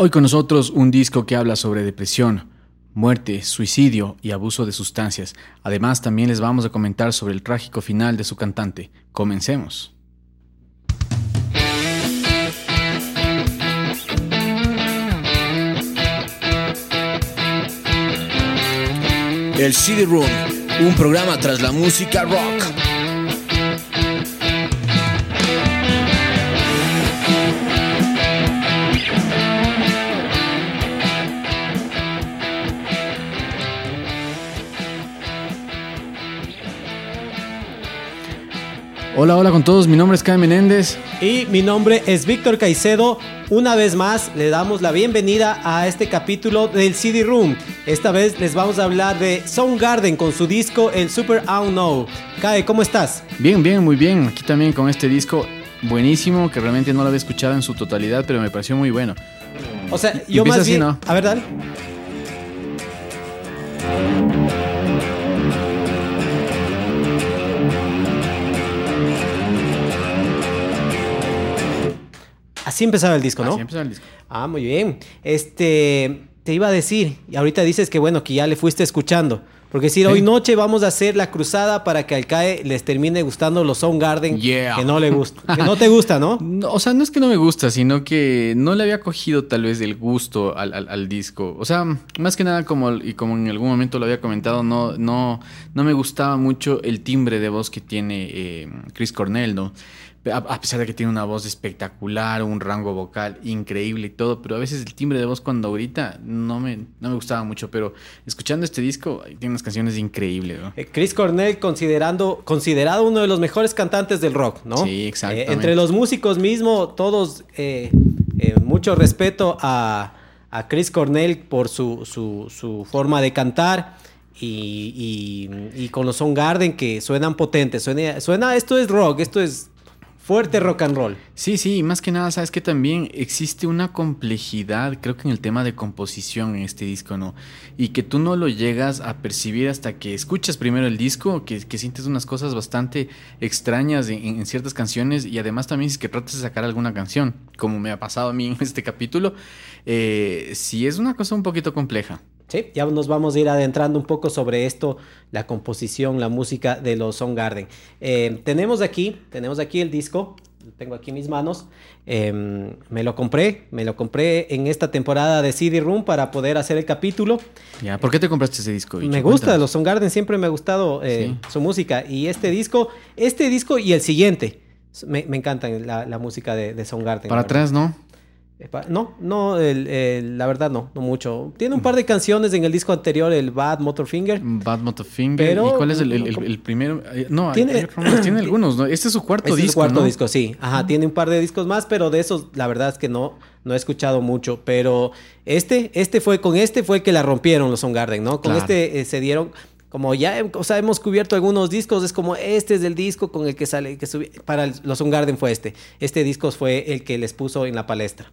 Hoy con nosotros un disco que habla sobre depresión, muerte, suicidio y abuso de sustancias. Además, también les vamos a comentar sobre el trágico final de su cantante. Comencemos. El CD un programa tras la música rock. Hola, hola con todos, mi nombre es Kai Menéndez. Y mi nombre es Víctor Caicedo. Una vez más le damos la bienvenida a este capítulo del CD Room. Esta vez les vamos a hablar de Soundgarden con su disco El Super I Know. Kai, ¿cómo estás? Bien, bien, muy bien. Aquí también con este disco buenísimo que realmente no lo había escuchado en su totalidad, pero me pareció muy bueno. O sea, yo más así, bien... ¿no? A ver, dale. Así empezaba el disco, ¿no? Así empezó el disco. Ah, muy bien. Este, te iba a decir, y ahorita dices que bueno, que ya le fuiste escuchando. Porque decir, Sí. hoy noche vamos a hacer la cruzada para que al CAE les termine gustando los Soundgarden Yeah. que no le gusta. Que no te gusta, ¿no? No, o sea, no es que no me gusta, sino que no le había cogido tal vez el gusto al, al- al disco. O sea, más que nada, como, y como en algún momento lo había comentado, no, no, no me gustaba mucho el timbre de voz que tiene eh, Chris Cornell, ¿no? A, pesar de que tiene una voz espectacular, un rango vocal increíble y todo, pero a veces el timbre de voz cuando ahorita no me, no me gustaba mucho, pero escuchando este disco, tiene unas canciones increíbles, ¿no? Eh, Chris Cornell considerando, considerado uno de los mejores cantantes del rock, ¿no? Sí. Eh, entre los músicos mismo, todos, eh, eh, mucho respeto a, a Chris Cornell por su, su, su forma de cantar. Y, y- y con los Soundgarden que suenan potentes, suena, suena, esto es rock, esto es fuerte rock and roll. Sí, sí, más que nada, sabes que también existe una complejidad, creo que en el tema de composición en este disco, ¿no? Y que tú no lo llegas a percibir hasta que escuchas primero el disco, que, sientes unas cosas bastante extrañas en, en ciertas canciones y además también si es que tratas de sacar alguna canción, como me ha pasado a mí en este capítulo, eh, sí es una cosa un poquito compleja. Sí, ya nos vamos a ir adentrando un poco sobre esto, la composición, la música de los Soundgarden. Eh, tenemos aquí, tenemos aquí el disco, lo tengo aquí en mis manos. Eh, me lo compré, me lo compré en esta temporada de CD Room para poder hacer el capítulo. ¿Ya? ¿Por qué te compraste ese disco? bicho? me gusta, Cuéntanos. los Soundgarden siempre me ha gustado eh, Sí. su música y este disco, este disco y el siguiente. Me, me encantan la, la música de, de Soundgarden. Para atrás, ¿no? No, no, el- el- la verdad no, no mucho. Tiene un par de canciones en el disco anterior, el Bad Motorfinger. Bad Motorfinger. Pero- ¿Y cuál es el, el- el- el primero? Eh, No, Tiene- hay tiene algunos, ¿no? Este es su cuarto Este disco, es su cuarto ¿no? disco, sí. Ajá, tiene un par de discos más, pero de esos la verdad es que no, no he escuchado mucho. Pero este, este fue, con este fue que la rompieron los Soundgarden, ¿no? Con Claro. este eh, se dieron, como ya, o sea, hemos cubierto algunos discos, es como este es el disco con el que sale, que subi- para el- los Soundgarden fue este. Este disco fue el que les puso en la palestra.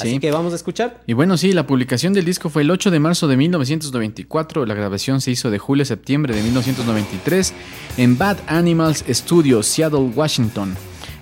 Así Sí. que vamos a escuchar. Y bueno, sí, la publicación del disco fue el 8 de marzo de 1994. La grabación se hizo de julio a septiembre de 1993 en Bad Animals Studio, Seattle, Washington.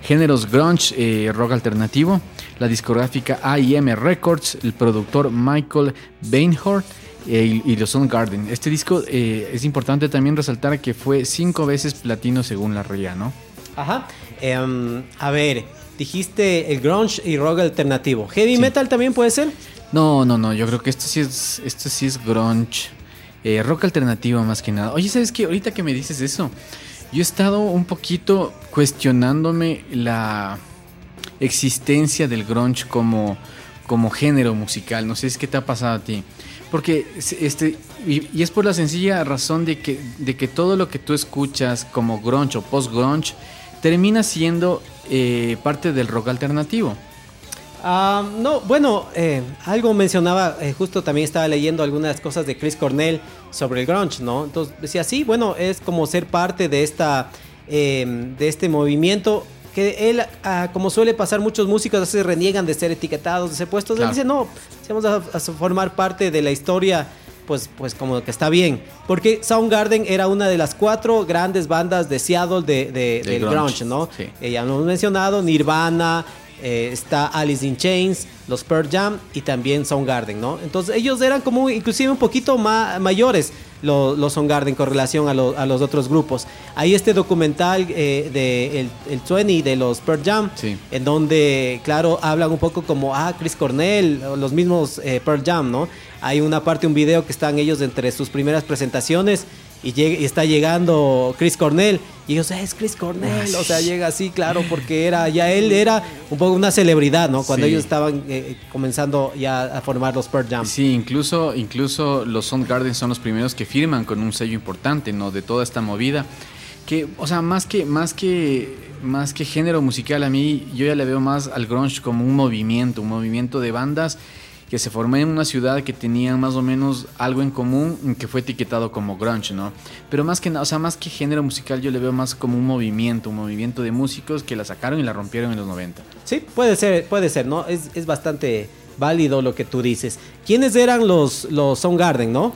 Géneros grunge, eh, rock alternativo. La discográfica AIM Records, el productor Michael Bainhort eh, y, y los Soundgarden. Este disco eh, es importante también resaltar que fue cinco veces platino según la RIA, ¿no? Ajá. Em, a ver, dijiste el grunge y rock alternativo. ¿Heavy metal también puede ser? No, no, no, yo creo que esto sí es, esto sí es grunge. Eh, rock alternativo más que nada. Oye, ¿sabes qué? Ahorita que me dices eso, yo he estado un poquito cuestionándome la existencia del grunge como, como género musical. No sé si es qué te ha pasado a ti. Porque este, y, es por la sencilla razón de que, de que todo lo que tú escuchas como grunge o post-grunge termina siendo eh, parte del rock alternativo. Ah, no, bueno, eh, algo mencionaba, eh, justo también estaba leyendo algunas cosas de Chris Cornell sobre el grunge, ¿no? Entonces decía, sí, bueno, es como ser parte de, esta, em, de este movimiento que él, ah, como suele pasar, muchos músicos a veces reniegan de ser etiquetados, de ser puestos. Él dice, no, vamos a, formar parte de la historia, pues, pues como que está bien. Porque Soundgarden era una de las cuatro grandes bandas de Seattle de, del grunge, ¿no? Sí. Eh, ya lo hemos mencionado, Nirvana, eh, está Alice in Chains, los Pearl Jam y también Soundgarden, ¿no? Entonces ellos eran como inclusive un poquito más mayores los, los Soundgarden con relación a, a, los otros grupos. Hay este documental eh, de el, el 20 de los Pearl Jam, en donde, claro, hablan un poco como, ah, Chris Cornell, los mismos eh, Pearl Jam, ¿no? Hay una parte, un video que están ellos entre sus primeras presentaciones y, llega, y está llegando Chris Cornell y ellos, es Chris Cornell, o sea, llega así, claro, porque era, ya él era un poco una celebridad, ¿no? Cuando ellos estaban eh, comenzando ya a formar los Pearl Jam. Sí, incluso, incluso los Soundgarden son los primeros que firman con un sello importante, ¿no? De toda esta movida. Que, o sea, más que, más que, más que género musical, a mí yo ya le veo más al grunge como un movimiento, un movimiento de bandas que se formó en una ciudad que tenía más o menos algo en común que fue etiquetado como grunge, ¿no? Pero más que nada, o sea, más que género musical yo le veo más como un movimiento, un movimiento de músicos que la sacaron y la rompieron en los 90. Sí, puede ser, puede ser, ¿no? Es, es bastante válido lo que tú dices. ¿Quiénes eran los, los Soundgarden, no?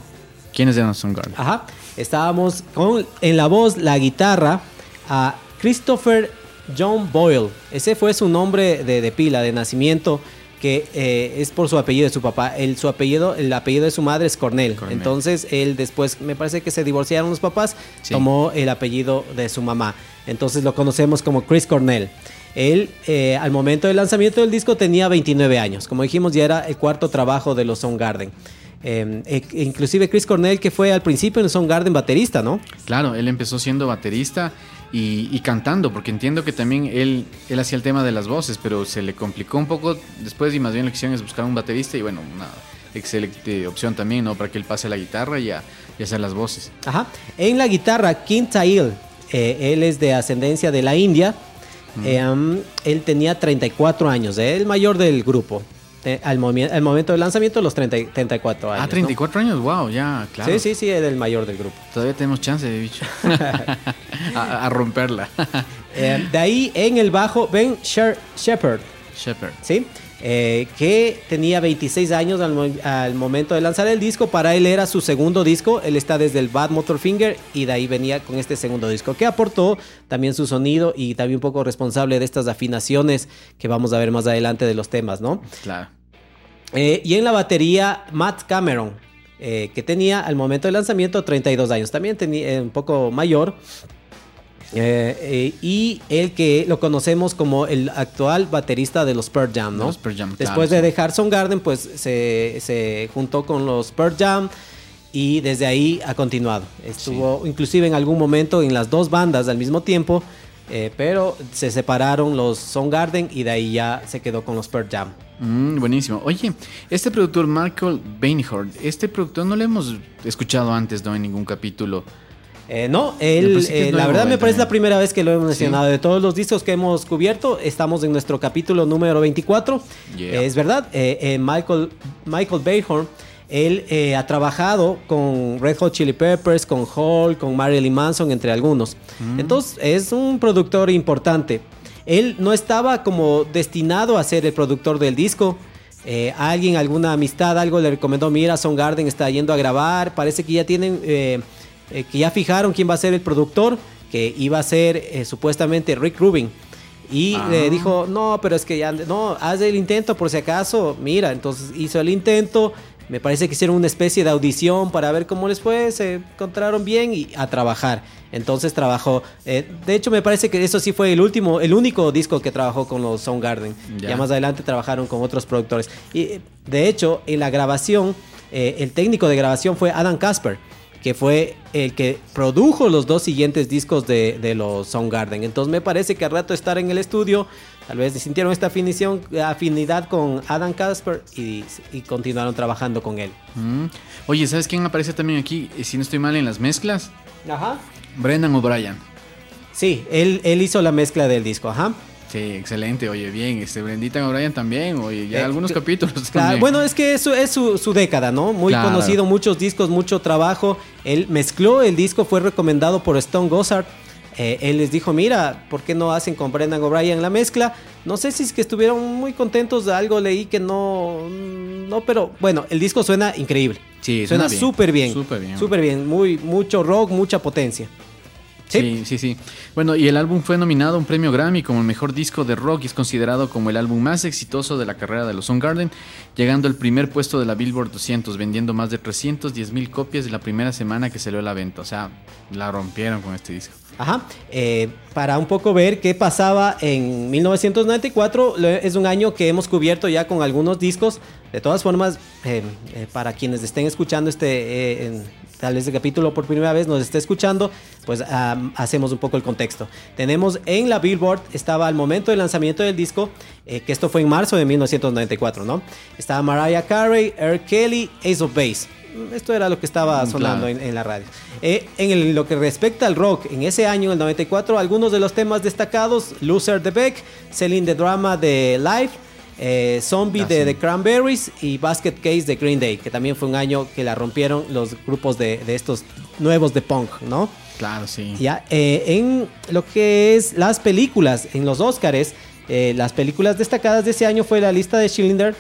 ¿Quiénes eran los Soundgarden? Ajá, estábamos con en la voz, la guitarra, a Christopher John Boyle. Ese fue su nombre de, de pila, de nacimiento que eh, es por su apellido de su papá. El, su apellido, el apellido de su madre es Cornell. Entonces él después, me parece que se divorciaron los papás, tomó el apellido de su mamá. Entonces lo conocemos como Chris Cornell. Él, eh, al momento del lanzamiento del disco, tenía 29 años. Como dijimos, ya era el cuarto trabajo de los Soundgarden. Eh, inclusive Chris Cornell, que fue al principio en Soundgarden baterista, ¿no? Claro, él empezó siendo baterista y, cantando, porque entiendo que también él, él hacía el tema de las voces, pero se le complicó un poco después y más bien la opción es buscar un baterista y bueno, una excelente opción también, ¿no? Para que él pase la guitarra y, a, hacer las voces. Ajá. En la guitarra, Kim Tail, eh, él es de ascendencia de la India. Eh, um, él tenía 34 años, es el mayor del grupo. Eh, al, momento del lanzamiento, los 30, 34 años. Ah, 34 años, wow, ya, claro. Sí, sí, sí, es el mayor del grupo. Todavía tenemos chance, de bicho. a, romperla. Eh, de ahí en el bajo, Ben Shepard. Shepard. ¿Sí? Eh, que tenía 26 años al, momento de lanzar el disco. Para él era su segundo disco. Él está desde el Bad Motorfinger y de ahí venía con este segundo disco que aportó también su sonido y también un poco responsable de estas afinaciones que vamos a ver más adelante de los temas, ¿no? Claro. Eh, y en la batería, Matt Cameron, eh, que tenía al momento del lanzamiento 32 años. También tenía un poco mayor. Eh, eh, y el que lo conocemos como el actual baterista de los Pearl Jam, ¿no? Después de dejar Garden, pues se, juntó con los Pearl Jam y desde ahí ha continuado. Estuvo inclusive en algún momento en las dos bandas al mismo tiempo, eh, pero se separaron los Garden y de ahí ya se quedó con los Pearl Jam. Mm, buenísimo. Oye, este productor Michael Bainhorn, este productor no lo hemos escuchado antes, ¿no? En ningún capítulo. Eh, no, él, eh, la verdad me parece la primera vez que lo hemos mencionado. De todos los discos que hemos cubierto, estamos en nuestro capítulo número 24. es verdad, eh, Michael, Michael Bayhorn, él ha trabajado con Red Hot Chili Peppers, con Hall, con Marilyn Manson, entre algunos. Mm. Entonces, es un productor importante. Él no estaba como destinado a ser el productor del disco. alguien, alguna amistad, algo le recomendó, mira, Son Garden está yendo a grabar, parece que ya tienen eh, que ya fijaron quién va a ser el productor, que iba a ser eh, supuestamente Rick Rubin. Y le ah. dijo, no, pero es que ya, no, haz el intento por si acaso. Mira, entonces hizo el intento, Me parece que hicieron una especie de audición para ver cómo les fue, se encontraron bien y a trabajar. Entonces trabajó. eh, de hecho, me parece que eso sí fue el último, el único disco que trabajó con los Soundgarden. Ya. Ya, más adelante trabajaron con otros productores. Y eh, de hecho, en la grabación, eh, el técnico de grabación fue Adam Casper, que fue el que produjo los dos siguientes discos de, de los Soundgarden. Entonces me parece que al rato estar en el estudio, tal vez sintieron esta afinición, afinidad con Adam Casper y, y continuaron trabajando con él. Mm. Oye, ¿sabes quién aparece también aquí? Eh, Si no estoy mal en las mezclas, Ajá. Brendan O'Brien. Sí, él, él hizo la mezcla del disco, ajá. Sí, excelente, oye, bien, este Brenditan O'Brien también, oye, ya Eh, algunos capítulos Claro, también. bueno, es que eso es su, su década, ¿no? Muy Claro. conocido, muchos discos, mucho trabajo. Él mezcló el disco, fue recomendado por Stone Gossard. Eh, él les dijo, mira, ¿por qué no hacen con Brendan O'Brien la mezcla? No sé si es que estuvieron muy contentos de algo, leí que no, no, pero bueno, el disco suena increíble. Sí, suena suena bien, súper bien. súper bien. Súper bien, muy, mucho rock, mucha potencia. Sí, sí, sí. Bueno, y el álbum fue nominado a un premio Grammy como el mejor disco de rock y es considerado como el álbum más exitoso de la carrera de los Soundgarden, llegando al primer puesto de la Billboard 200, vendiendo más de 310 mil copias de la primera semana que salió a la venta. O sea, la rompieron con este disco. Ajá. Eh, para un poco ver qué pasaba en 1994, lo- es un año que hemos cubierto ya con algunos discos. De todas formas, eh, eh, para quienes estén escuchando este, eh, tal vez el capítulo por primera vez nos esté escuchando, pues am, hacemos un poco el contexto. Tenemos en la Billboard, estaba al momento del lanzamiento del disco, eh, que esto fue en marzo de 1994, ¿no? Estaba Mariah Carey, R. Kelly, Ace of Base. Esto era lo que estaba Mm, sonando claro. en, en la radio. Eh, en el- lo que respecta al rock, en ese año, el 94, algunos de los temas destacados, Loser de Beck, Selling the Drama de Live, eh, Zombie Ah, de sí. The Cranberries y Basket Case de Green Day, que también fue un año que la rompieron los grupos de, de estos nuevos de punk, ¿no? Claro, sí. Ya, eh, en lo que es las películas, en los Oscars, eh, las películas destacadas de ese año fue la lista de Schindler,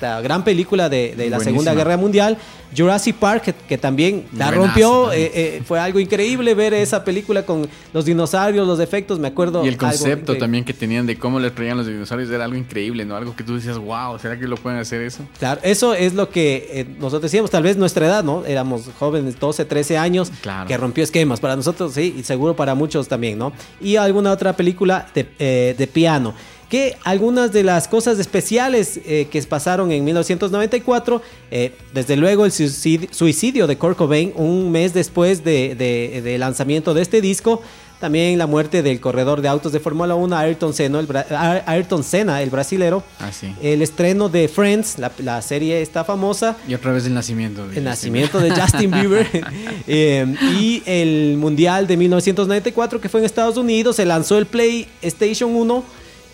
la gran película de, de la. Segunda Guerra Mundial, Jurassic Park, que, que también la Buenazo rompió, eh, eh, fue algo increíble ver esa película con los dinosaurios, los efectos, me acuerdo. Y el concepto también que tenían de cómo les traían los dinosaurios era algo increíble, ¿no? Algo que tú decías, wow, ¿será que lo pueden hacer eso? Claro, eso es lo que eh, nosotros decíamos, tal vez nuestra edad, ¿no? Éramos jóvenes, 12, 13 años, Claro. que rompió esquemas. Para nosotros, sí, y seguro para muchos también, ¿no? Y alguna otra película de, eh, de piano. Que algunas de las cosas especiales eh, que pasaron en 1994, eh, desde luego el suicidio, de Kurt Cobain un mes después de, de- de lanzamiento de este disco, también la muerte del corredor de autos de Fórmula 1, Ayrton Senna, el, bra- Ayrton Senna, el brasilero, Ah, sí. el estreno de Friends, la, la serie está famosa, Y otra vez el nacimiento. de el Justin nacimiento de Justin Bieber eh, y el Mundial de 1994 que fue en Estados Unidos, se lanzó el PlayStation 1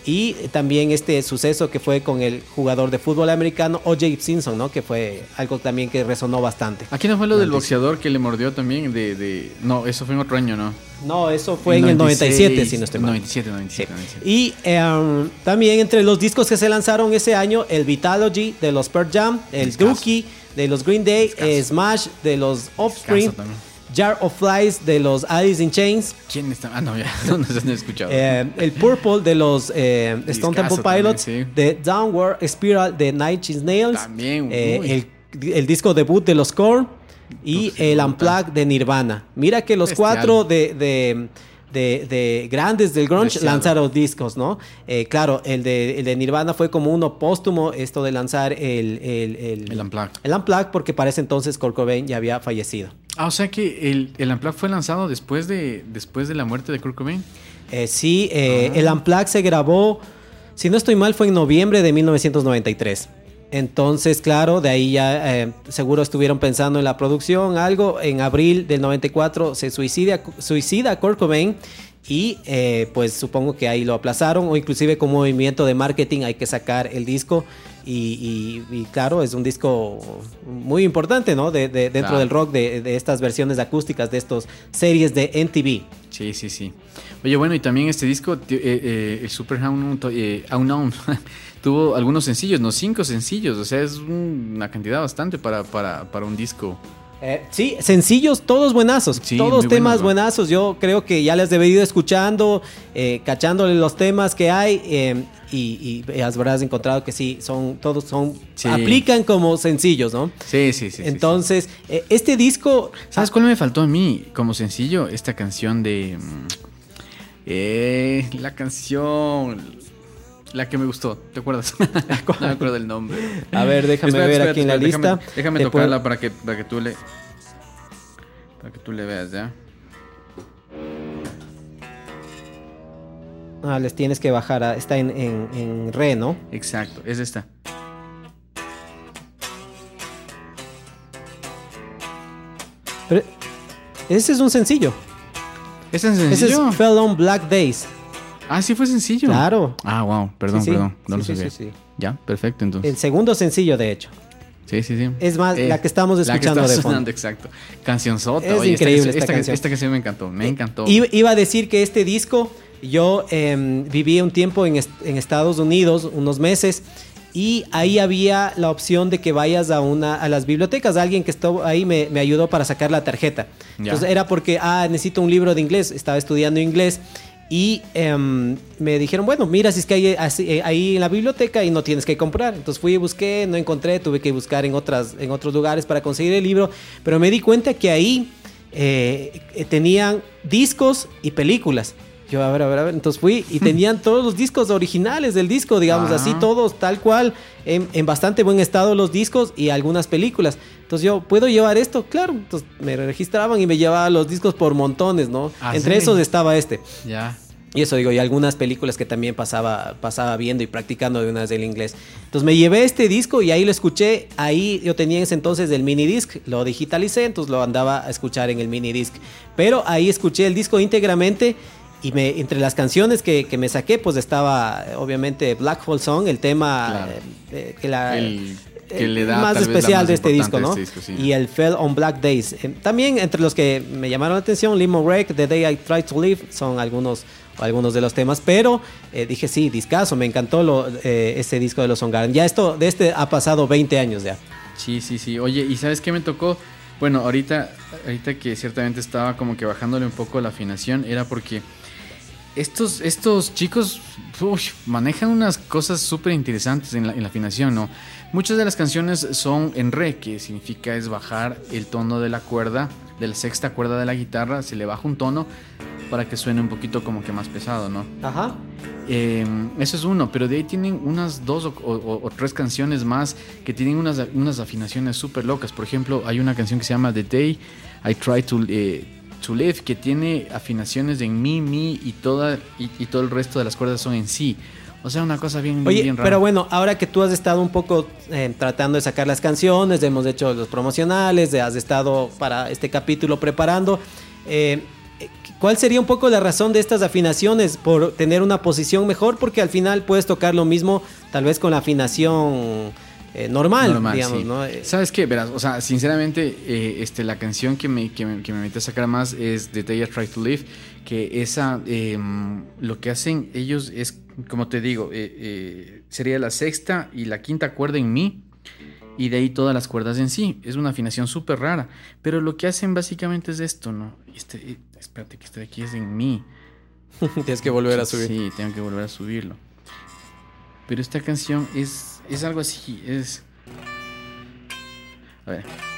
y también este suceso que fue con el jugador de fútbol americano O.J. Simpson, ¿no? Que fue algo también que resonó bastante. Aquí no fue lo del boxeador que le mordió también de, de... No, eso fue en otro año, ¿no? No, eso fue en el 97, si no estoy mal. 97, 97, Sí. 97. Y eh, también entre los discos que se lanzaron ese año, el Vitalogy de los Pearl Jam, el. Dookie de los Green Day, eh, Smash de los Offspring, también. Jar of Flies de los Alice in Chains, ¿Quién está? Ah, no, ya, no, no, no he escuchado. eh, el Purple de los eh, Stone Temple Pilots, también, sí. de Downward Spiral de Inch Nails, También, eh, el, el disco debut de los Korn y Uf, el. Unplugged de Nirvana. Mira que los Bestial. cuatro de, de- de- de grandes del grunge lanzaron discos, ¿no? Eh, claro, el de, el de Nirvana fue como uno póstumo, esto de lanzar el... El, el, El Unplugged. El Unplugged porque para ese entonces Kurt Cobain ya había fallecido. Ah, o sea que el, el Unplugged fue lanzado después de, después de la muerte de Kurt Cobain. Eh, sí, eh, Ah. el Unplugged se grabó, si no estoy mal, fue en noviembre de 1993. Entonces, claro, de ahí ya eh, seguro estuvieron pensando en la producción, algo. En abril del 94 se suicida, suicida Kurt Cobain y eh, pues supongo que ahí lo aplazaron o inclusive con movimiento de marketing hay que sacar el disco. Y, y- y claro, es un disco muy importante, ¿no? De, de- dentro Claro. del rock, de, de estas versiones acústicas, de estas series de MTV. Sí, sí, sí. Oye, bueno, y también este disco, eh, eh, el Super Unknown, eh, Unknown, tuvo algunos sencillos, no cinco sencillos, o sea, es un- una cantidad bastante para, para, para un disco. Eh, sí, sencillos, todos buenazos. Sí, todos temas buenos, ¿no? buenazos. Yo creo que ya les he ido escuchando, eh, cachándole los temas que hay. eh, y, y habrás encontrado que sí, son, todos son, Sí. aplican como sencillos, ¿no? Sí, sí, sí. sí, sí. Entonces, eh, este disco. ¿Sabes cuál me faltó a mí como sencillo? Esta canción de... mm, Eh, la canción... La que me gustó, ¿te acuerdas? no me acuerdo del nombre. A ver, déjame ver aquí en la lista. Déjame, tocarla para que, para que tú le... Para que tú le veas, ¿ya? Ah, les tienes que bajar. a- está en, en, en re, ¿no? Exacto, es esta. Pero ese es un sencillo. ¿Es en Ese sencillo? es Fell on Black Days. Ah, sí fue sencillo. Claro. Ah, wow, perdón, Sí, sí. perdón. No Sí, lo sí, sabía. sí, sí. Ya, perfecto, entonces. El segundo sencillo, de hecho. Sí, sí, sí. Es más, la que estamos la que escuchando de fondo. exacto. Canción sota. Es increíble esta canción. Esta canción me encantó, me encantó. Iba, a decir que este disco, yo em, viví un tiempo en, est- en Estados Unidos, unos meses, y ahí había la opción de que vayas a una a las bibliotecas. Alguien que estuvo ahí me, me ayudó para sacar la tarjeta. Ya. Entonces era porque, ah, necesito un libro de inglés. Estaba estudiando inglés. Y em, me dijeron, bueno, mira si es que hay así, eh, ahí en la biblioteca y no tienes que comprar. Entonces fui y busqué, no encontré, tuve que buscar en, otras, en otros lugares para conseguir el libro. Pero me di cuenta que ahí eh, eh, tenían discos y películas. Yo, a ver, a ver, a ver. Entonces fui y tenían todos los discos originales del disco, digamos Ah. así, todos tal cual, en, en bastante buen estado los discos y algunas películas. Entonces yo, ¿puedo llevar esto? Claro. Entonces me registraban y me llevaba los discos por montones, ¿no? ¿Ah, Entre sí? esos estaba este. Ya. Y eso digo, y algunas películas que también pasaba, pasaba viendo y practicando de una vez el inglés. Entonces me llevé este disco y ahí lo escuché. Ahí yo tenía en ese entonces el mini disc, lo digitalicé, entonces lo andaba a escuchar en el mini disc. Pero ahí escuché el disco íntegramente y me, entre las canciones que, que me saqué, pues estaba eh, obviamente Black Hole Song, el tema Claro. eh, eh, que la... El que el le da más especial más de este disco, ¿no? este disco, sí. Y el Fell on Black Days. Eh, también entre los que me llamaron la atención, Limo Wreck, The Day I Tried to Live, son algunos, algunos de los temas, pero eh, dije sí, discazo, me encantó lo, eh, ese disco de los Soundgarden. Ya esto, de este ha pasado 20 años ya. Sí, sí, sí. Oye, ¿y sabes qué me tocó? Bueno, ahorita, ahorita que ciertamente estaba como que bajándole un poco la afinación, era porque estos, estos chicos manejan unas cosas súper interesantes en la, en la afinación, ¿no? Muchas de las canciones son en re, que significa es bajar el tono de la cuerda, de la sexta cuerda de la guitarra, se le baja un tono para que suene un poquito como que más pesado, ¿no? Ajá. Eh, eso es uno, pero de ahí tienen unas dos o, o- o tres canciones más que tienen unas, unas afinaciones súper locas. Por ejemplo, hay una canción que se llama The Day I Try to, eh, to Live que tiene afinaciones en mi, mi y, toda, y, y todo el resto de las cuerdas son en sí. O sea, una cosa bien, Oye, bien rara. pero bueno, ahora que tú has estado un poco eh, tratando de sacar las canciones, hemos hecho los promocionales, has estado para este capítulo preparando, eh, ¿cuál sería un poco la razón de estas afinaciones? ¿Por tener una posición mejor? Porque al final puedes tocar lo mismo tal vez con la afinación eh, normal, Normal, digamos, sí. ¿no? ¿Sabes qué? Verás, o sea, sinceramente, eh, este, la canción que me, que, me, que me metí a sacar más es The Day I Try to Live, que esa, eh, lo que hacen ellos es, como te digo, eh, eh, sería la sexta y la quinta cuerda en mi, y de ahí todas las cuerdas en sí. Es una afinación súper rara, pero lo que hacen básicamente es esto, ¿no? Este, eh, espérate, que este de aquí es en mi. tienes que volver a subir. Sí, tengo que volver a subirlo. Pero esta canción es, es algo así, es... A ver.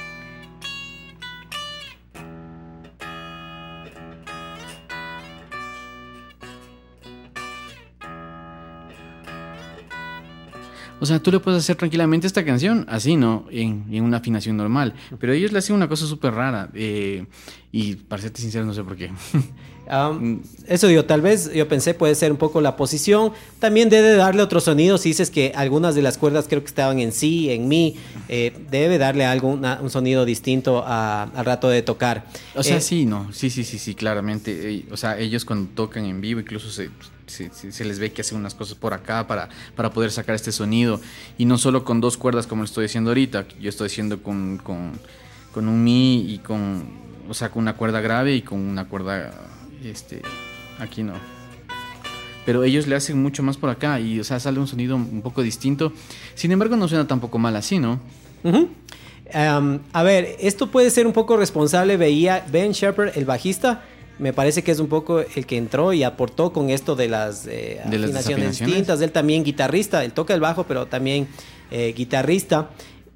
O sea, tú le puedes hacer tranquilamente esta canción así, ¿no? En, en una afinación normal. Pero ellos le hacen una cosa súper rara. eh, y para serte sincero, no sé por qué. Um, eso digo, tal vez yo pensé puede ser un poco la posición. También debe darle otro sonido. Si dices que algunas de las cuerdas creo que estaban en sí, en mi, eh, debe darle algo, una- un sonido distinto a- al rato de tocar. O sea, Eh, sí, no, sí, sí, sí, sí, claramente. eh, O sea, ellos cuando tocan en vivo, incluso se, se, se- les ve que hacen unas cosas por acá para, para poder sacar este sonido. Y no solo con dos cuerdas como lo estoy diciendo ahorita, yo estoy haciendo con, con, con un mi y con, o sea, con una cuerda grave y con una cuerda, este, aquí no. Pero ellos le hacen mucho más por acá y, o sea, sale un sonido un poco distinto. Sin embargo, no suena tampoco mal así, ¿no? Um, a ver, esto puede ser un poco responsable, veía Ben Shepard, el bajista, me parece que es un poco el que entró y aportó con esto de las, eh, ¿De las afinaciones distintas. Él también guitarrista, él toca el bajo, pero también eh, guitarrista.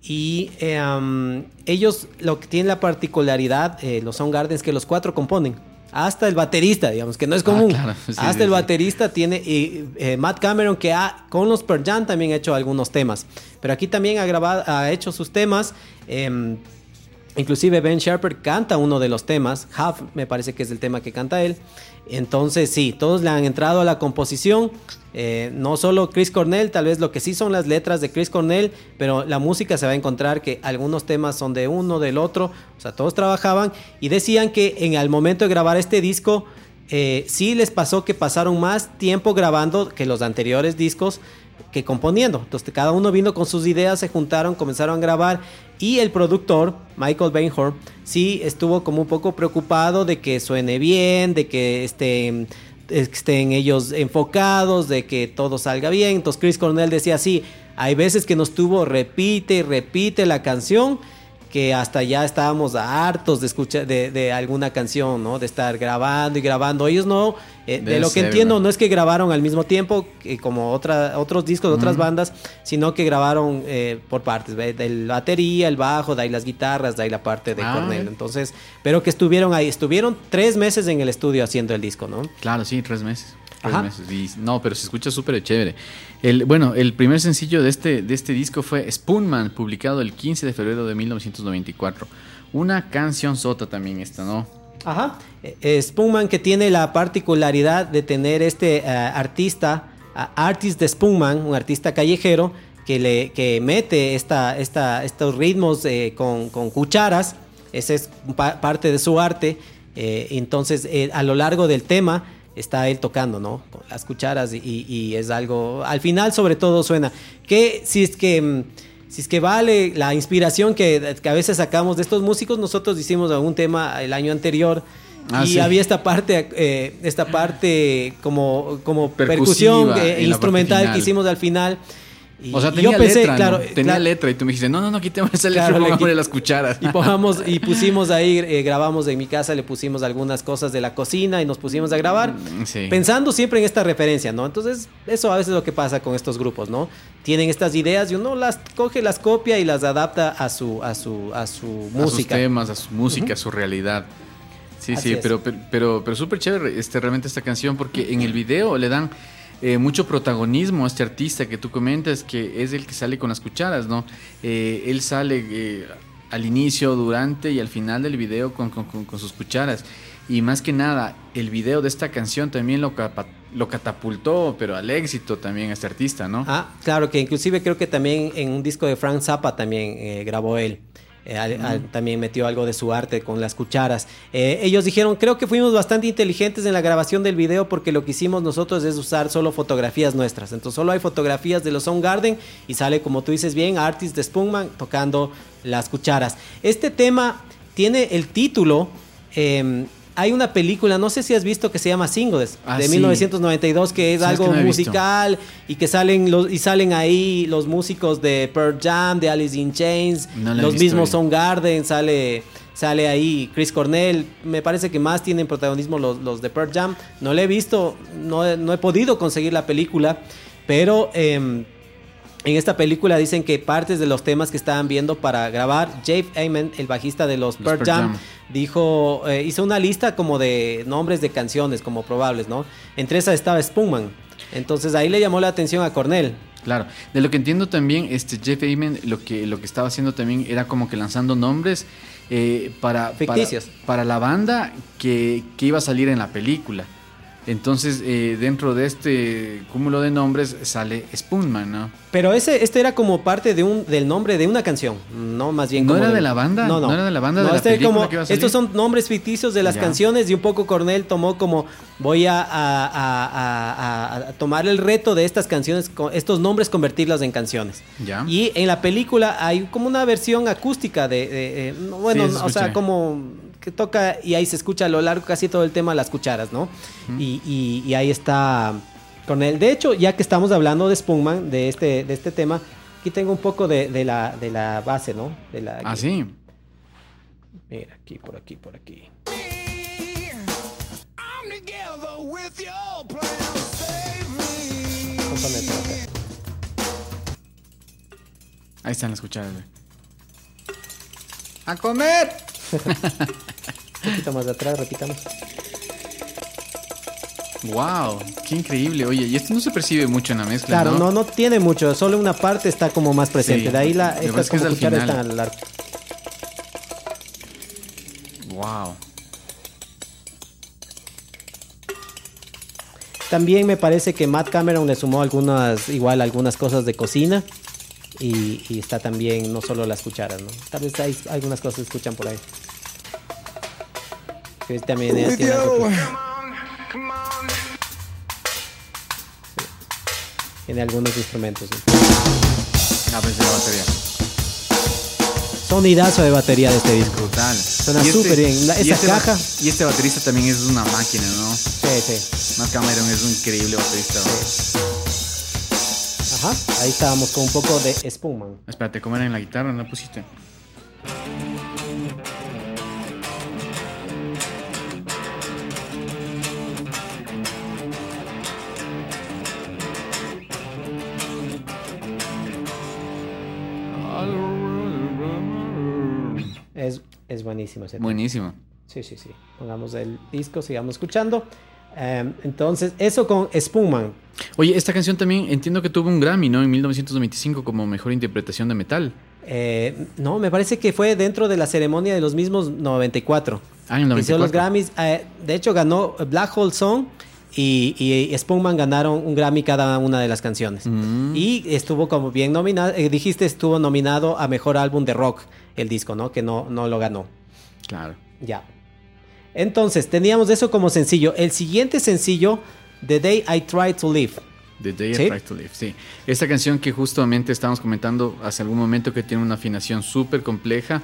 Y eh, um, ellos lo que tienen la particularidad, eh, los Soundgarden, es que los cuatro componen. Hasta el baterista, digamos, que no es Ah, común. claro. Sí, Hasta sí, el sí. baterista tiene. Y eh, Matt Cameron, que ha, con los Pearl Jam también ha hecho algunos temas. Pero aquí también ha grabado, ha hecho sus temas. Inclusive Ben Sharper canta uno de los temas, Half me parece que es el tema que canta él. Entonces sí, todos le han entrado a la composición. Eh, no solo Chris Cornell, tal vez lo que sí son las letras de Chris Cornell, pero la música se va a encontrar que algunos temas son de uno, del otro. O sea, todos trabajaban y decían que en el momento de grabar este disco, eh, sí les pasó que pasaron más tiempo grabando que los anteriores discos que componiendo. Entonces cada uno vino con sus ideas, se juntaron, comenzaron a grabar y el productor, Michael Bainhorn, sí estuvo como un poco preocupado de que suene bien, de que estén, estén ellos enfocados, de que todo salga bien. Entonces Chris Cornell decía así, hay veces que nos tuvo repite y repite la canción que hasta ya estábamos hartos de escuchar de, de alguna canción, ¿no? De estar grabando y grabando. Ellos no, eh, de lo que entiendo, ¿no? no es que grabaron al mismo tiempo que como otra, otros discos de otras bandas, sino que grabaron eh, por partes, de la batería, el bajo, de ahí las guitarras, de ahí la parte de Ah, Cornell. ve. Entonces, pero que estuvieron ahí, estuvieron tres meses en el estudio haciendo el disco, ¿no? Claro, sí, tres meses. Tres Ajá. meses. Y, no, pero se escucha súper chévere. El, bueno, el primer sencillo de este, de este disco fue Spoonman, publicado el 15 de febrero de 1994. Una canción sota también esta, ¿no? Ajá. Eh, Spoonman que tiene la particularidad de tener este eh, artista, a- artist de Spoonman, un artista callejero, que, le, que mete esta, esta, estos ritmos eh, con, con cucharas. Esa es pa- parte de su arte. Eh, entonces, eh, a lo largo del tema está él tocando, ¿no? Con las cucharas y, y es algo... Al final, sobre todo, suena. Que si es que... mm, si es que vale la inspiración que, que a veces sacamos de estos músicos, nosotros hicimos algún tema el año anterior Ah, y sí. había esta parte, eh, esta parte como, como Percusiva percusión eh, instrumental que hicimos al final. Y- O sea, y tenía yo pensé, letra, claro, ¿no? Tenía claro, letra y tú me dijiste, no, no, no, quitemos esa letra, Claro, le pongámosle las cucharas. y pongamos y pusimos ahí, eh, grabamos en mi casa, le pusimos algunas cosas de la cocina y nos pusimos a grabar, Mm, sí. pensando siempre en esta referencia, ¿no? Entonces, eso a veces es lo que pasa con estos grupos, ¿no? Tienen estas ideas y uno las coge, las copia y las adapta a su, a su, a su a sus música. temas, a su música, a su realidad. Sí, Así sí, es. pero, pero, pero súper chévere este, realmente esta canción porque en el video le dan eh, mucho protagonismo a este artista que tú comentas, que es el que sale con las cucharas, ¿no? Eh, él sale eh, al inicio, durante y al final del video con, con- con- sus cucharas. Y más que nada, el video de esta canción también lo, lo catapultó, pero al éxito también a este artista, ¿no? Ah, claro, que inclusive creo que también en un disco de Frank Zappa también eh, grabó él. Eh, también metió algo de su arte con las cucharas. Eh, ellos dijeron, creo que fuimos bastante inteligentes en la grabación del video porque lo que hicimos nosotros es usar solo fotografías nuestras. Entonces solo hay fotografías de los Soundgarden y sale, como tú dices bien, Artist de Spoonman tocando las cucharas. Este tema tiene el título... em, hay una película, no sé si has visto, que se llama Singles, Ah, de sí. 1992, que es ¿Sabes algo que no musical y que salen los y salen ahí los músicos de Pearl Jam, de Alice in Chains, No la los mismos ahí. Soundgarden, sale sale ahí Chris Cornell, me parece que más tienen protagonismo los, los de Pearl Jam. No le he visto, no, he- no he podido conseguir la película, pero em, en esta película dicen que partes de los temas que estaban viendo para grabar, Jave Ayman, el bajista de los Los Pearl Jam, Jam. dijo, eh, hizo una lista como de nombres de canciones como probables, ¿no? Entre esas estaba Spoonman. Entonces ahí le llamó la atención a Cornell. Claro, de lo que entiendo también, este Jeff Ayman lo que, lo que estaba haciendo también era como que lanzando nombres eh, para, Ficticios. para, para la banda que, que iba a salir en la película. Entonces, eh, dentro de este cúmulo de nombres sale Spoonman, ¿no? Pero ese, este era como parte de un, del nombre de una canción, no más bien ¿No como era de la banda? No, no. ¿No era de la banda de la este película como- que iba a salir? estos son nombres ficticios de las Ya. canciones y un poco Cornell tomó como voy a, a- a- tomar el reto de estas canciones, estos nombres convertirlos en canciones. Ya. Y en la película hay como una versión acústica de, de- bueno, Sí, o sea, como que toca y ahí se escucha a lo largo casi todo el tema las cucharas, ¿no? y, y- y ahí está Cornell. De hecho, ya que estamos hablando de Spoonman, de este, de este tema, Aquí tengo un poco de, de la, de la base, ¿no? De la, Ah, sí. Mira, aquí, por aquí, por aquí. Ahí están las cucharas, güey. ¡A comer! Un poquito más de atrás, repitamos. ¡Wow! ¡Qué increíble! Oye, y esto no se percibe mucho en la mezcla, Claro, ¿no? no, no tiene mucho, solo una parte está como más presente. Sí, de ahí la, estas parece que es al final. largo. ¡Wow! También me parece que Matt Cameron le sumó algunas, igual algunas cosas de cocina. Y, y está también no solo las cucharas, ¿no? Tal vez hay algunas cosas que escuchan por ahí. Que también que- tiene algunos instrumentos. ¿no? A veces la batería. Sonidazo de batería de este disco. Brutal. Suena este- súper bien. La- y esa este caja. Y este baterista también es una máquina, ¿no? Sí, sí. Matt Cameron es un increíble baterista. ¿no? Ajá. Ahí estábamos con un poco de Spoonman. Espérate, ¿cómo era en la guitarra? ¿No la pusiste? Es, es buenísimo ese tema. Buenísimo. Sí, sí, sí. Pongamos el disco, sigamos escuchando. Em, entonces, eso con Spoonman. Oye, esta canción también entiendo que tuvo un Grammy, ¿no? En 1995 como mejor interpretación de metal. Eh, no, me parece que fue dentro de la ceremonia de los mismos 94. Ah, en el Que hicieron los 94. Grammys. eh, de hecho, ganó Black Hole Song y, y Spoonman ganaron un Grammy cada una de las canciones. Mm. Y estuvo como bien nominado, eh, dijiste, estuvo nominado a mejor álbum de rock el disco, ¿no? Que no, no lo ganó. Claro. Ya. Entonces, teníamos eso como sencillo. El siguiente sencillo, The Day I Tried to Live. The Day ¿Sí? I Tried to Live, sí. Esta canción que justamente estábamos comentando hace algún momento que tiene una afinación súper compleja.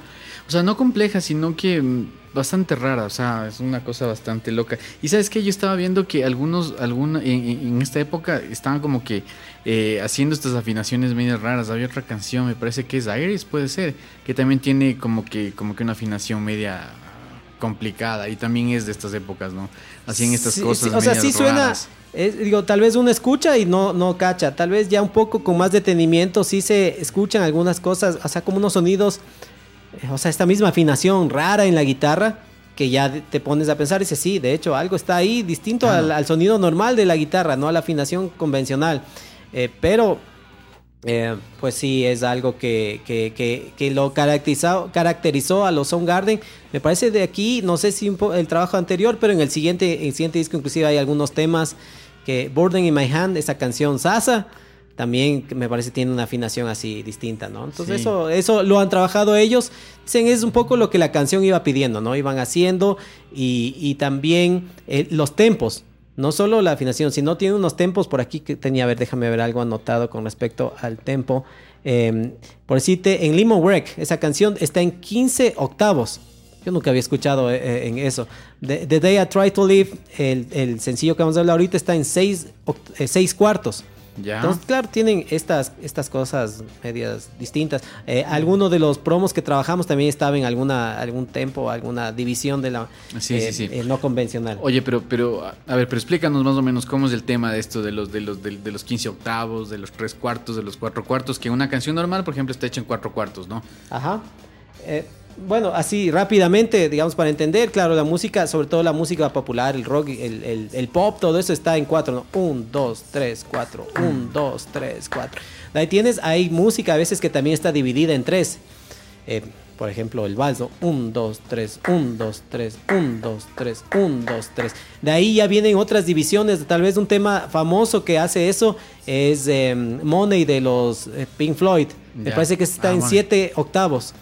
O sea, no compleja, sino que mm, bastante rara. O sea, es una cosa bastante loca. Y sabes que yo estaba viendo que algunos, alguna, en, esta época estaban como que eh, haciendo estas afinaciones medio raras. Había otra canción, me parece que es Iris, puede ser, que también tiene como que, como que una afinación media complicada y también es de estas épocas, ¿no? Hacían estas Sí, cosas. sí, o sea, sí suena. es- digo, tal vez uno escucha y no, no cacha. Tal vez ya un poco con más detenimiento sí se escuchan algunas cosas, o sea, como unos sonidos, o sea, esta misma afinación rara en la guitarra que ya te pones a pensar y dices, sí, de hecho, algo está ahí distinto Claro. al, al sonido normal de la guitarra, no a la afinación convencional. Eh, pero eh, pues sí, es algo que, que, que, que lo caracterizó, caracterizó a los Soundgarden. Me parece de aquí, no sé si el trabajo anterior, pero en el siguiente, el siguiente disco inclusive hay algunos temas que Burden in My Hand, esa canción Sasa, también me parece tiene una afinación así distinta, ¿no? Entonces Sí. eso, eso lo han trabajado ellos. Dicen, es un poco lo que la canción iba pidiendo, ¿no? Iban haciendo y, y también eh, los tempos. No solo la afinación, sino tiene unos tempos por aquí que tenía, a ver, déjame ver algo anotado con respecto al tempo. Eh, por decirte, en Limo Wreck, esa canción está en 15 octavos. Yo nunca había escuchado eh, eh, en eso. The, The Day I Try to Live, el, el sencillo que vamos a hablar ahorita, está en 6 cuartos. Ya. Entonces, claro, tienen estas, estas cosas medias distintas. Eh, alguno de los promos que trabajamos también estaba en alguna, algún tempo, alguna división de la Sí, eh, sí, sí. eh, no convencional. Oye, pero, pero, a a ver, pero explícanos más o menos cómo es el tema de esto, de los, de los, de, de los 15 octavos, de los 3 cuartos, de los 4 cuartos, que una canción normal, por ejemplo, está hecha en 4 cuartos, ¿no? Ajá. Bueno, así rápidamente, digamos, para entender, claro, la música, sobre todo la música popular, el rock, el, el- el pop, todo eso está en cuatro, ¿no? Un, dos, tres, cuatro, un, dos, tres, cuatro. Ahí tienes, hay música a veces que también está dividida en tres. Eh, por ejemplo, el vals, ¿no? Un, dos, tres, un, dos, tres, un, dos, tres, un, dos, tres. De ahí ya vienen otras divisiones. Tal vez un tema famoso que hace eso es eh, Money de los eh, Pink Floyd. Me parece que está Ah, en siete octavos.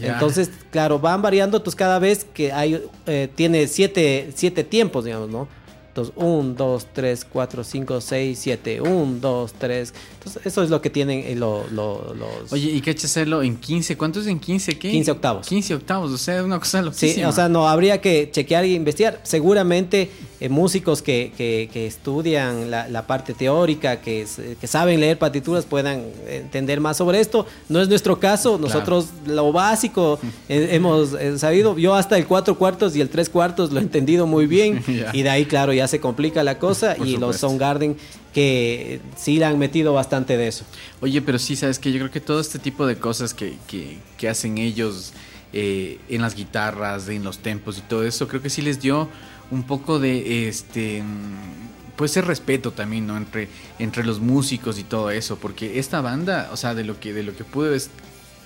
Entonces, claro, van variando entonces cada vez que hay, eh, tiene siete, siete tiempos, digamos, ¿no? Entonces, un, dos, tres, cuatro, cinco, seis, siete, un, dos, tres. Entonces, eso es lo que tienen eh, lo- lo- los... Oye, ¿y que hacerlo en 15? ¿Cuánto es en 15? ¿Qué? 15 octavos. 15 octavos, o sea, es una cosa Sí, loquísima. o sea, no, habría que chequear e investigar. Seguramente eh, músicos que, que, que estudian la, la, parte teórica, que, que, saben leer partituras, puedan entender más sobre esto. No es nuestro caso, nosotros claro. lo básico eh, hemos eh, sabido, yo hasta el cuatro cuartos y el tres cuartos lo he entendido muy bien, yeah. y de ahí, claro, ya se complica la cosa, Por y supuesto. los Soundgarden que sí le han metido bastante de eso. Oye, pero sí, sabes que yo creo que todo este tipo de cosas que, que, que hacen ellos eh, en las guitarras, en los tempos y todo eso, creo que sí les dio un poco de este pues ese respeto también ¿no? entre, entre los músicos y todo eso porque esta banda o sea de lo que de lo que pude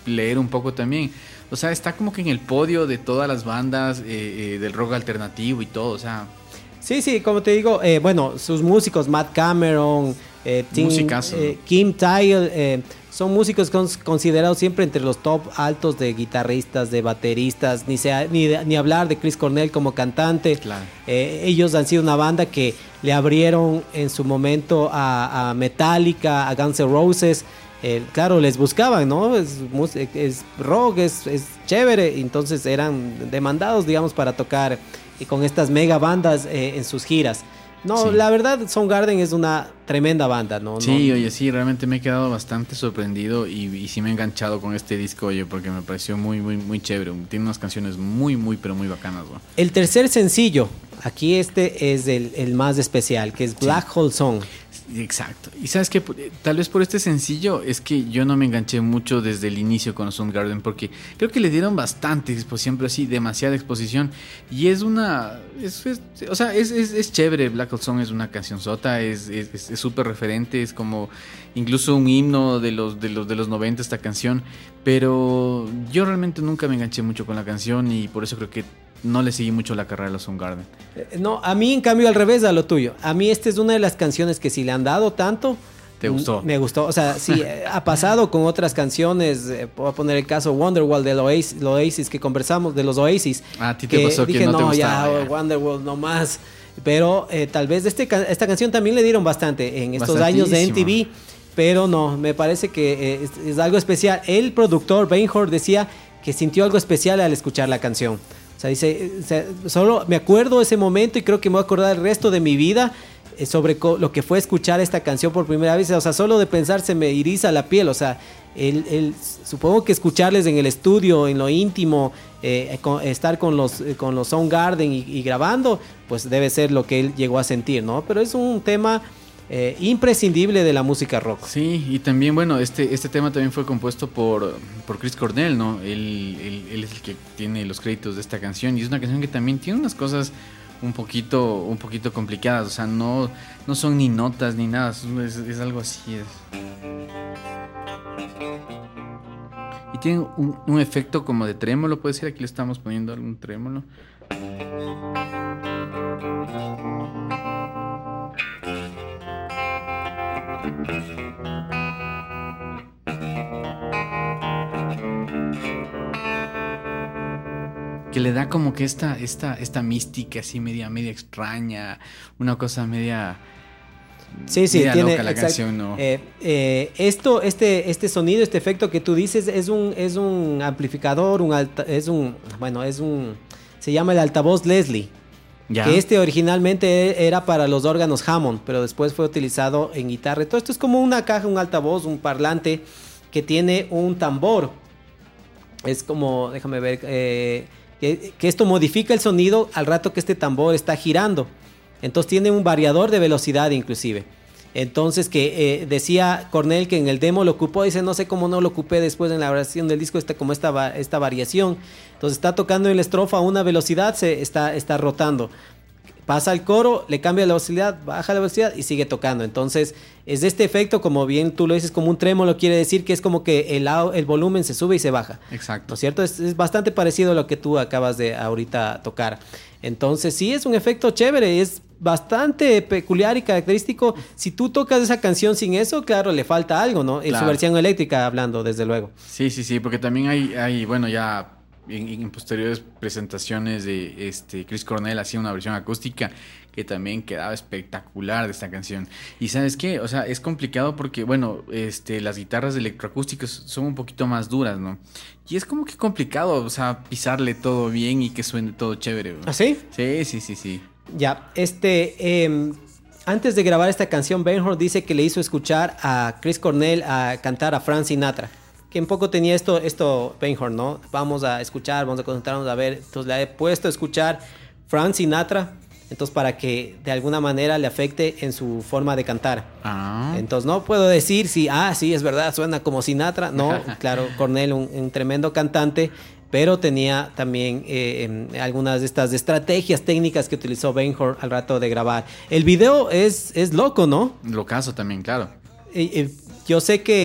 leer un poco también o sea está como que en el podio de todas las bandas eh, eh, del rock alternativo y todo o sea sí sí como te digo eh, bueno sus músicos Matt Cameron Tim, Kim Tyle son músicos considerados siempre entre los top altos de guitarristas, de bateristas, ni, sea, ni, ni hablar de Chris Cornell como cantante. Claro. Eh, ellos han sido una banda que le abrieron en su momento a, a Metallica, a Guns N' Roses. Eh, claro, les buscaban, ¿no? Es, es rock, es, es, chévere. Entonces eran demandados, digamos, para tocar con estas mega bandas eh, en sus giras. No, sí. la verdad, Soundgarden es una tremenda banda, ¿no? Sí, no, oye, sí, realmente me he quedado bastante sorprendido y, y, sí me he enganchado con este disco, oye, porque me pareció muy, muy, muy chévere. Tiene unas canciones muy, muy, pero muy bacanas, ¿no? El tercer sencillo, aquí este es el, el más especial, que es Black sí. Hole Song. Exacto. Y sabes que tal vez por este sencillo es que yo no me enganché mucho desde el inicio con Soundgarden porque creo que le dieron bastante exposición, pero sí, demasiada exposición. Y es una. Es, o sea, es, es, chévere. Black Hole Song es una canción sota, es súper referente, es como incluso un himno de los, de, los, de los 90 esta canción. Pero yo realmente nunca me enganché mucho con la canción y por eso creo que no le seguí mucho la carrera a los Soundgarden. No, a mí en cambio al revés a lo tuyo. A mí esta es una de las canciones que si le han dado tanto... ¿Te gustó? Me gustó. O sea, sí, ha pasado con otras canciones. Eh, puedo poner el caso Wonderwall de los Oasis, Oasis, que conversamos, de los Oasis. Ah, a ti te pasó dije, que no, no te gustaba, ya, ya. Wonderwall no más. Pero eh, tal vez este, esta canción también le dieron bastante en estos años de MTV. Pero no, me parece que eh, es, es, algo especial. El productor, Bainhor, decía que sintió algo especial al escuchar la canción. O sea, dice, sea, solo me acuerdo ese momento y creo que me voy a acordar el resto de mi vida eh, sobre lo que fue escuchar esta canción por primera vez. O sea, solo de pensar se me eriza la piel. O sea, el, supongo que escucharles en el estudio, en lo íntimo, eh, estar con los, con los Soundgarden y, y grabando, pues debe ser lo que él llegó a sentir, ¿no? Pero es un tema... Eh, imprescindible de la música rock. Sí, y también, bueno, este, este tema también fue compuesto por, por Chris Cornell, ¿no? Él, es el que tiene los créditos de esta canción y es una canción que también tiene unas cosas un poquito, un poquito complicadas, o sea, no, no son ni notas ni nada, es, algo así. Y tiene un, un, efecto como de trémolo, puede ser, aquí le estamos poniendo algún trémolo. Que le da como que esta, esta, esta mística así media, media extraña, una cosa media... Sí, sí, tiene loca la exact, canción, ¿no? Eh, eh, esto, este, este sonido, este efecto que tú dices es un, es un amplificador, un alta, es un, bueno, es un, se llama el altavoz Leslie. Que este originalmente era para los órganos Hammond, pero después fue utilizado en guitarra. Todo esto es como una caja, un altavoz, un parlante que tiene un tambor. Es como, déjame ver, eh, que, que, esto modifica el sonido al rato que este tambor está girando. Entonces tiene un variador de velocidad inclusive. Entonces que eh, decía Cornell que en el demo lo ocupó, dice no sé cómo no lo ocupé después en la versión del disco está como esta, esta variación. Entonces está tocando en la estrofa a una velocidad, se está, está rotando. Pasa al coro, le cambia la velocidad, baja la velocidad y sigue tocando. Entonces es este efecto, como bien tú lo dices, como un trémolo, quiere decir que es como que el, el volumen se sube y se baja. Exacto. ¿No es cierto? Es, es, bastante parecido a lo que tú acabas de ahorita tocar. Entonces sí, es un efecto chévere, es bastante peculiar y característico. Si tú tocas esa canción sin eso, claro, le falta algo, ¿no? En claro. su versión eléctrica hablando, desde luego. Sí, sí, sí, porque también hay, hay bueno, ya en, en, posteriores presentaciones de este Chris Cornell hacía una versión acústica que también quedaba espectacular de esta canción. Y sabes qué, o sea, es complicado porque, bueno, este, las guitarras electroacústicas son un poquito más duras, ¿no? Y es como que complicado, o sea, pisarle todo bien y que suene todo chévere. ¿Ah, sí? Sí, sí, sí, sí. Ya, este, em, antes de grabar esta canción, Benhor dice que le hizo escuchar a Chris Cornell a cantar a Frank Sinatra. Que un poco tenía esto, esto Benhor, ¿no? Vamos a escuchar, vamos a concentrarnos a ver. Entonces le he puesto a escuchar Frank Sinatra. Entonces para que de alguna manera le afecte en su forma de cantar. Ah. Entonces no puedo decir si, ah, sí, es verdad, suena como Sinatra. No, claro, Cornell, un, un tremendo cantante, pero tenía también eh, em, algunas de estas estrategias técnicas que utilizó Benhor al rato de grabar. El video es, es loco, ¿no? Lo caso también, claro. Eh, eh, yo sé que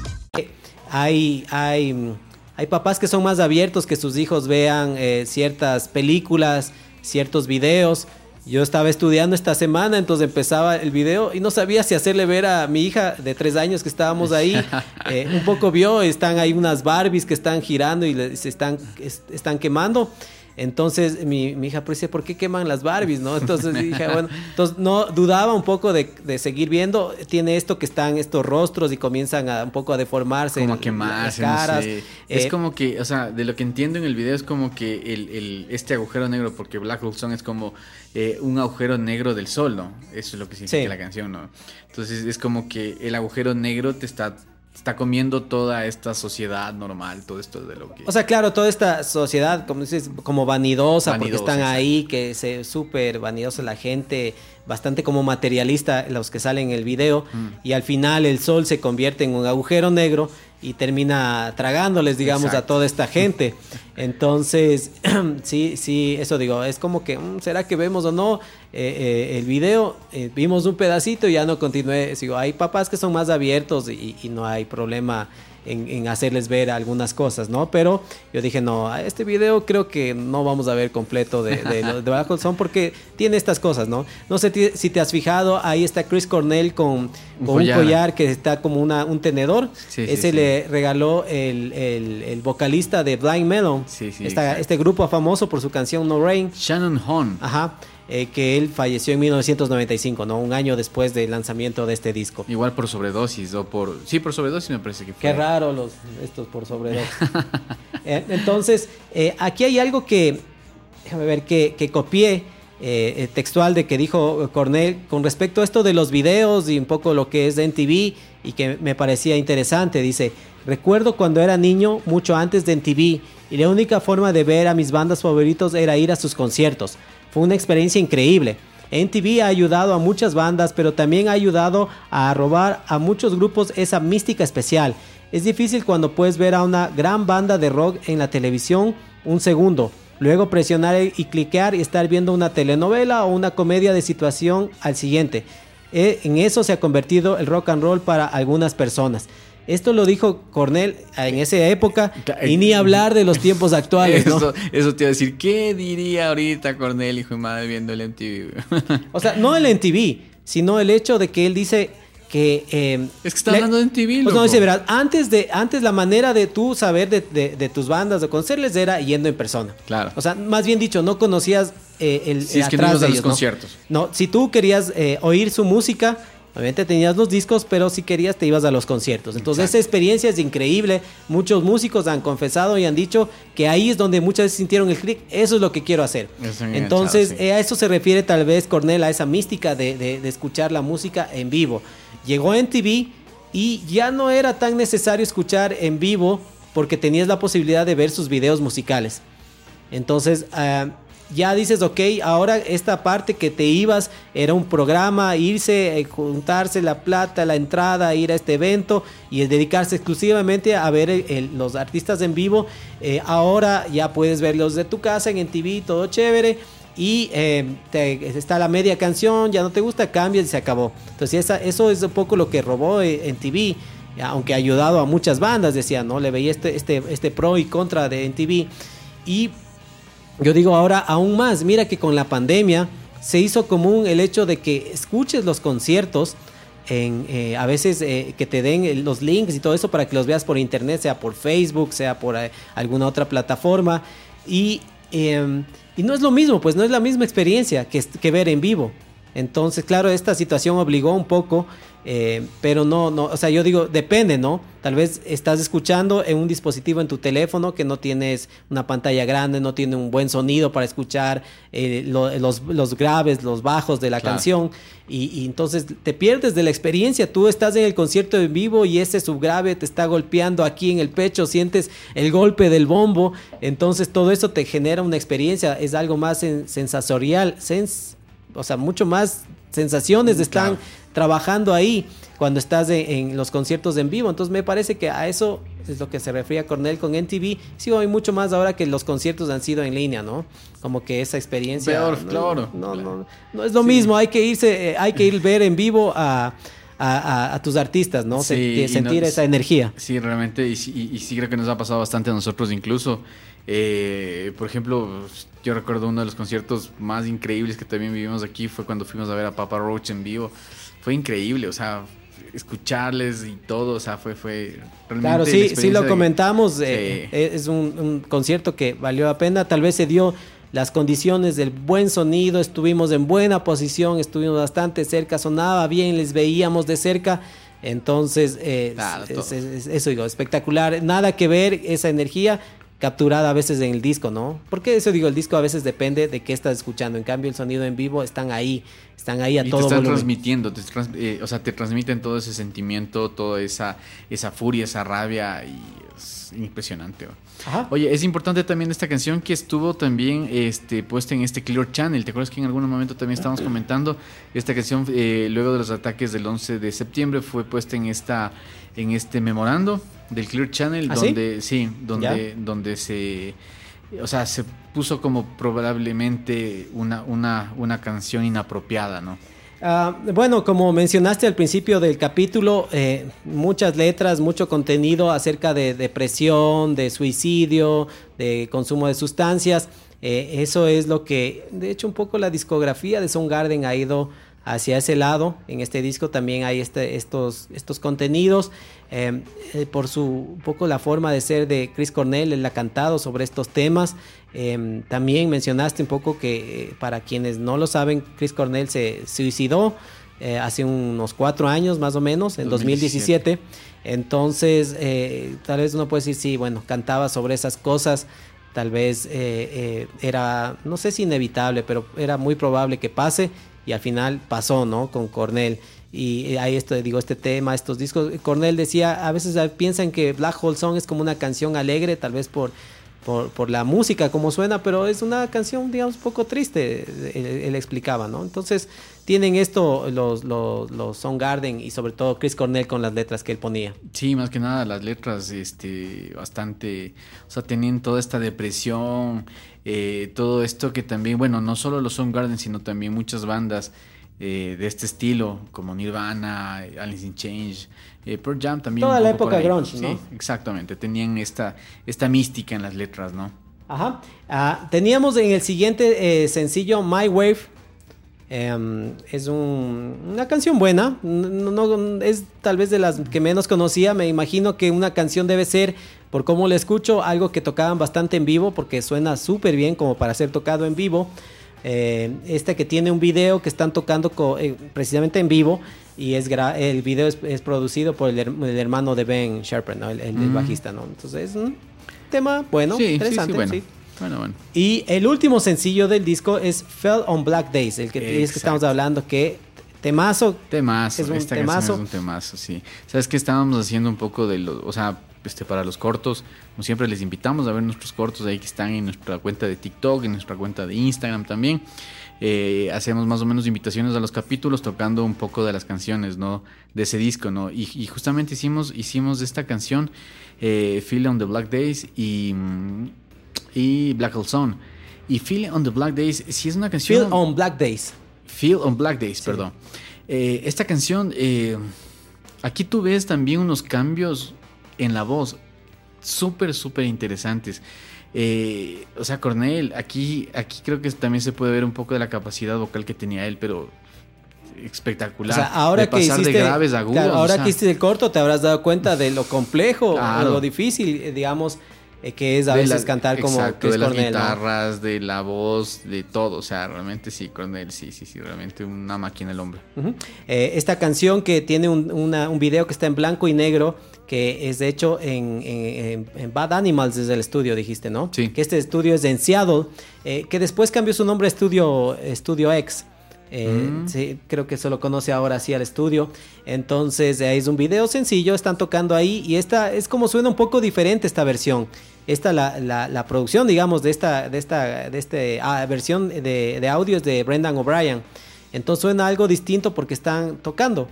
Hay, hay, hay papás que son más abiertos que sus hijos vean eh, ciertas películas, ciertos videos. Yo estaba estudiando esta semana, entonces empezaba el video y no sabía si hacerle ver a mi hija de tres años que estábamos ahí. Eh, un poco vio, están ahí unas Barbies que están girando y se están, es- están quemando. Entonces mi, mi hija pues dice, ¿por qué queman las Barbies? ¿no? Entonces dije, bueno, entonces no dudaba un poco de, de seguir viendo. Tiene esto que están estos rostros y comienzan a un poco a deformarse. Como a quemarse, las no caras. sé. Eh, Es como que, o sea, de lo que entiendo en el video es como que el, el- este agujero negro, porque Black Hole Sun es como eh, un agujero negro del sol, ¿no? Eso es lo que significa Sí. la canción, ¿no? Entonces es como que el agujero negro te está, está comiendo toda esta sociedad normal, todo esto de lo que... O sea, claro, toda esta sociedad, como dices, como vanidosa, porque están ahí, que se súper vanidosa la gente, bastante como materialista los que salen en el video, Mm. y al final el sol se convierte en un agujero negro y termina tragándoles, digamos, a toda esta gente. Entonces, sí, sí, eso digo, es como que, mm, ¿será que vemos o no eh, eh, el video? Eh, vimos un pedacito y ya no continué. Digo, hay papás que son más abiertos y, y no hay problema en, en hacerles ver algunas cosas, ¿no? Pero yo dije, no, a este video creo que no vamos a ver completo de, de, de Black Sun porque tiene estas cosas, ¿no? No sé si te has fijado, ahí está Chris Cornell con, Un collar. un collar que está como una, un tenedor. Sí, Ese sí. le regaló el, el- el vocalista de Blind Melon. Sí, sí, Esta- este grupo famoso por su canción No Rain. Shannon Hon. Ajá. Eh, que él falleció en 1995, ¿no? Un año después del lanzamiento de este disco. Igual por sobredosis o por... Sí, por sobredosis me parece que fue. Qué raro los estos por sobredosis. Eh, entonces, eh, aquí hay algo que, déjame ver, que, que copié textual de que dijo Cornell con respecto a esto de los videos y un poco lo que es de NTV y que me parecía interesante. Dice, recuerdo cuando era niño, mucho antes de NTV, y la única forma de ver a mis bandas favoritos era ir a sus conciertos. Fue una experiencia increíble. NTV ha ayudado a muchas bandas, pero también ha ayudado a robar a muchos grupos esa mística especial. Es difícil cuando puedes ver a una gran banda de rock en la televisión un segundo, luego presionar y cliquear y estar viendo una telenovela o una comedia de situación al siguiente. Eh, En eso se ha convertido el rock and roll para algunas personas. Esto lo dijo Cornell en esa época y ni hablar de los tiempos actuales, ¿no? Eso, eso te iba a decir, ¿qué diría ahorita Cornel, hijo de madre, viendo el MTV? O sea, no el NTV, sino el hecho de que él dice que... eh, Es que está le- hablando de MTV, Pues no, dice, verás, antes, de, antes la manera de tú saber de, de- de tus bandas, de conocerles, era yendo en persona. Claro. O sea, más bien dicho, no conocías eh, el, Si es que no ibas a de los ellos, ¿no? conciertos. No, si tú querías eh, oír su música, obviamente tenías los discos, pero si querías te ibas a los conciertos. Entonces esa experiencia es increíble. Muchos músicos han confesado y han dicho que ahí es donde muchas veces sintieron el clic. Eso es lo que quiero hacer. Entonces sí. eh, a eso se refiere tal vez Cornel, a esa mística de, de- de escuchar la música en vivo. Llegó en TV y ya no era tan necesario escuchar en vivo porque tenías la posibilidad de ver sus videos musicales. Entonces, ah, ya dices, ok, ahora esta parte que te ibas era un programa, irse, eh, juntarse la plata, la entrada, ir a este evento y dedicarse exclusivamente a ver los artistas en vivo. Eh, ahora ya puedes verlos de tu casa en TV, todo chévere. Y eh, está la media canción, ya no te gusta, cambias y se acabó. Entonces eso es un poco lo que robó en TV aunque ha ayudado a muchas bandas, decía, ¿no? Le veía este, este, este pro y contra de NTV. Y yo digo ahora aún más, mira que con la pandemia se hizo común el hecho de que escuches los conciertos, en, eh, a veces eh, que te den los links y todo eso para que los veas por internet, sea por Facebook, sea por eh, alguna otra plataforma. Y, em, y, no es lo mismo, pues no es la misma experiencia que ver en vivo. Entonces, claro, esta situación obligó un poco eh, pero no, no, o sea, yo digo, depende, ¿no? Tal vez estás escuchando en un dispositivo en tu teléfono que no tienes una pantalla grande, no tiene un buen sonido para escuchar eh, los, graves, los bajos de la canción, y, entonces te pierdes de la experiencia. Tú estás en el concierto en vivo y ese subgrave te está golpeando aquí en el pecho, sientes el golpe del bombo, entonces todo eso te genera una experiencia, es algo más sensorial, sens o sea, mucho más sensaciones están trabajando ahí cuando estás en, los conciertos en vivo. Entonces me parece que a eso es lo que se refería Cornell con NTV. Sí, hay mucho más ahora que los conciertos han sido en línea, ¿no? Como que esa experiencia. Peor, no, claro. No, no, no, es lo mismo. Hay que irse, eh, hay que ir ver en vivo a. A, tus artistas, ¿no? sentir esa energía. Sí, realmente, y, y, sí creo que nos ha pasado bastante a nosotros incluso. Eh, por ejemplo, yo recuerdo uno de los conciertos más increíbles que también vivimos aquí fue cuando fuimos a ver a Papa Roach en vivo. Fue increíble, o sea, escucharles y todo, o sea, fue, fue realmente. Claro, sí, sí lo comentamos. Eh, es un, concierto que valió la pena. Tal vez se dio las condiciones del buen sonido, estuvimos en buena posición, estuvimos bastante cerca, sonaba bien, les veíamos de cerca. Entonces, eh, eso digo, espectacular. Nada que ver esa energía capturada a veces en el disco, ¿no? Porque eso digo, el disco a veces depende de qué estás escuchando. En cambio, el sonido en vivo están ahí, están ahí a y todo te están transmitiendo, eh, o sea, te transmiten todo ese sentimiento, toda esa, esa furia, esa rabia y es impresionante. Oye, es importante también esta canción que estuvo también este, puesta en este Clear Channel. ¿Te acuerdas que en algún momento también estábamos comentando? Esta canción, eh, luego de los ataques del 11 de septiembre, fue puesta en, esta, en este memorando del Clear Channel, ¿Ah, donde sí, donde, donde se, o sea, se puso como probablemente una, una, una canción inapropiada, ¿no? Ah, bueno, como mencionaste al principio del capítulo, eh, muchas letras, mucho contenido acerca de depresión, de suicidio, de consumo de sustancias. Eh, eso es lo que, de hecho, un poco la discografía de Soundgarden ha ido hacia ese lado. En este disco también hay este, estos, estos contenidos. Em, eh, por su un poco la forma de ser de Chris Cornell, él ha cantado sobre estos temas. Em, también mencionaste un poco que eh, para quienes no lo saben, Chris Cornell se suicidó eh, hace unos cuatro años más o menos, en 2017. Entonces, tal vez uno puede decir, sí, bueno, cantaba sobre esas cosas tal vez era, no sé si inevitable, pero era muy probable que pase y al final pasó, ¿no? Con Cornell. Y ahí esto, digo, este tema, estos discos. Cornell decía, a veces piensan que Black Hole Song es como una canción alegre, tal vez por, por, la música, como suena, pero es una canción, digamos, un poco triste, él, explicaba, ¿no? Entonces, tienen esto los, los, los Soundgarden y sobre todo Chris Cornell con las letras que él ponía. Sí, más que nada las letras, este, bastante, o sea, tenían toda esta depresión, eh, todo esto que también, bueno, no solo los Soundgarden, sino también muchas bandas eh, de este estilo, como Nirvana, Alice in Change, eh, Pearl Jam también. Toda la época grunge, ¿no? Sí, exactamente. Tenían esta, esta mística en las letras, ¿no? Ajá. Ah, teníamos en el siguiente sencillo My Wave. Em, es una canción buena. No, es tal vez de las que menos conocía. Me imagino que una canción debe ser, por cómo la escucho, algo que tocaban bastante en vivo, porque suena súper bien como para ser tocado en vivo. Eh, este que tiene un video que están tocando eh, precisamente en vivo y es el video es, producido por el, hermano de Ben Sharper, el, mm. bajista, ¿no? Entonces es un tema bueno, interesante. bueno. Bueno, Y el último sencillo del disco es Fell on Black Days, el que, es que estamos hablando que temazo. Temazo, es un temazo. es un temazo, sí. Sabes que estábamos haciendo un poco de lo, o sea, este, para los cortos. Como siempre les invitamos a ver nuestros cortos ahí que están en nuestra cuenta de TikTok, en nuestra cuenta de Instagram también. Eh, hacemos más o menos invitaciones a los capítulos tocando un poco de las canciones, ¿no? De ese disco, ¿no? Y, y justamente hicimos, hicimos esta canción, eh, Feel on the Black Days y, y Black Hole Zone. Y Feel on the Black Days, si es una canción... Feel on Black Days. Feel on Black Days, perdón. Eh, esta canción, aquí tú ves también unos cambios en la voz súper, súper interesantes. Eh, o sea, Cornel, aquí, aquí creo que también se puede ver un poco de la capacidad vocal que tenía él, pero espectacular. O sea, ahora de que pasar hiciste, de graves a agudos. claro, ahora o sea, que hiciste el corto te habrás dado cuenta de lo complejo, Claro. lo difícil, eh, digamos, eh, que es a de veces cantar como Chris de las Cornell. ¿no? guitarras, de la voz, de todo. O sea, realmente sí, Cornel, sí, sí, sí, realmente una máquina el hombre. Eh, esta canción que tiene un, una- un video que está en blanco y negro, que es de hecho en, en- en- en Bad Animals desde el estudio, dijiste, ¿no? Sí. Que este estudio es en Seattle, eh, que después cambió su nombre a Estudio, Estudio X. Eh, Mm. sí, creo que se lo conoce ahora así al estudio. Entonces eh, es un video sencillo, están tocando ahí y esta es como suena un poco diferente esta versión. Esta la, la, la producción, digamos, de esta, de esta, de este ah, versión de, de audio es de Brendan O'Brien. Entonces suena algo distinto porque están tocando.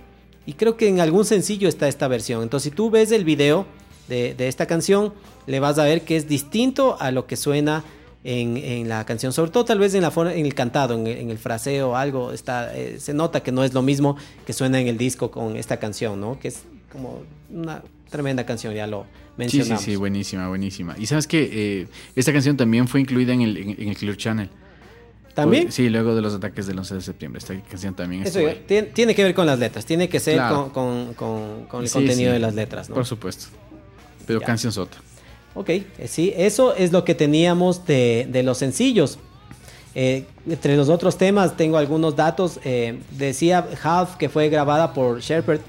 Y creo que en algún sencillo está esta versión. Entonces si tú ves el video de, de esta canción, le vas a ver que es distinto a lo que suena en, en la canción. Sobre todo tal vez en, la forma- en el cantado, en el, en el fraseo, algo. Está, eh, se nota que no es lo mismo que suena en el disco con esta canción, ¿no? Que es como una tremenda canción, ya lo Sí, sí, mencionamos. sí, buenísima, buenísima. Y sabes que esta canción también fue incluida en el, en, en el Clear Channel. ¿También? Sí, luego de los ataques del 11 de septiembre. Esta canción también Eso ahí. tiene, tiene que ver con las letras, tiene que ser Claro. con, con- con- con el Sí, contenido sí. de las letras, ¿no? Por supuesto. Pero Ya. canción sota. Ok, eh, sí, eso es lo que teníamos de, de los sencillos. Eh, entre los otros temas tengo algunos datos. eh, decía Half que fue grabada por Shepard,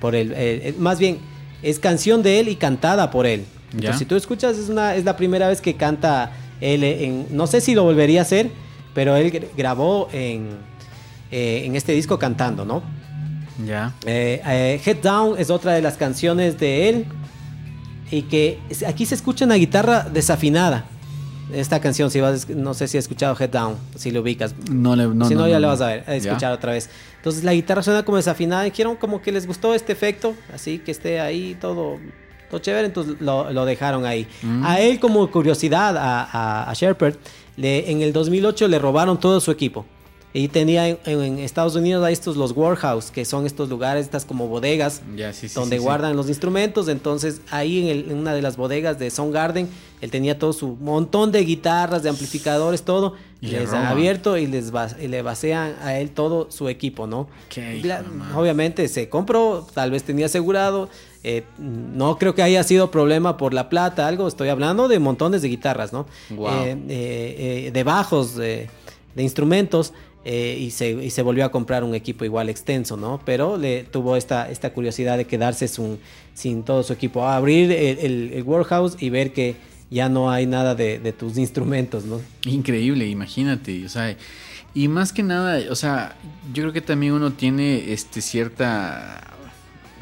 por el- más bien es canción de él y cantada por él. Entonces, si tú escuchas es una es la primera vez que canta él en, no sé si lo volvería a hacer, pero él gr- grabó en eh, en este disco cantando, ¿no? Ya. Eh, eh, Head Down es otra de las canciones de él. Y que aquí se escucha una guitarra desafinada. Esta canción, si vas, no sé si has escuchado Head Down, si lo ubicas. No le, no, si no, no, ya no, le no. vas a ver, a escuchar otra vez. Entonces la guitarra suena como desafinada. Y quiero como que les gustó este efecto, así que esté ahí todo, todo chévere. Entonces lo, lo dejaron ahí. Mm. A él, como curiosidad, a, a, a Shepard, le, en el 2008 le robaron todo su equipo. Y tenía en, en Estados Unidos hay estos los warehouse, que son estos lugares, estas como bodegas, Ya, sí, sí, donde sí, guardan los instrumentos. Entonces, ahí en, el- en una de las bodegas de Soundgarden, él tenía todo su montón de guitarras, de amplificadores, todo. Y le les han abierto y les va- y le vacían a él todo su equipo, ¿no? La- madre. obviamente se compró, tal vez tenía asegurado. Eh, no creo que haya sido problema por la plata, algo. Estoy hablando de montones de guitarras, ¿no? Wow. Eh, eh, eh, de bajos, de, de instrumentos. y, se, y se volvió a comprar un equipo igual extenso, ¿no? Pero le tuvo esta, esta curiosidad de quedarse sin, sin todo su equipo. A abrir el, el- el warehouse y ver que ya no hay nada de, de tus instrumentos, ¿no? Increíble, imagínate. O sea, y más que nada, o sea, yo creo que también uno tiene este cierta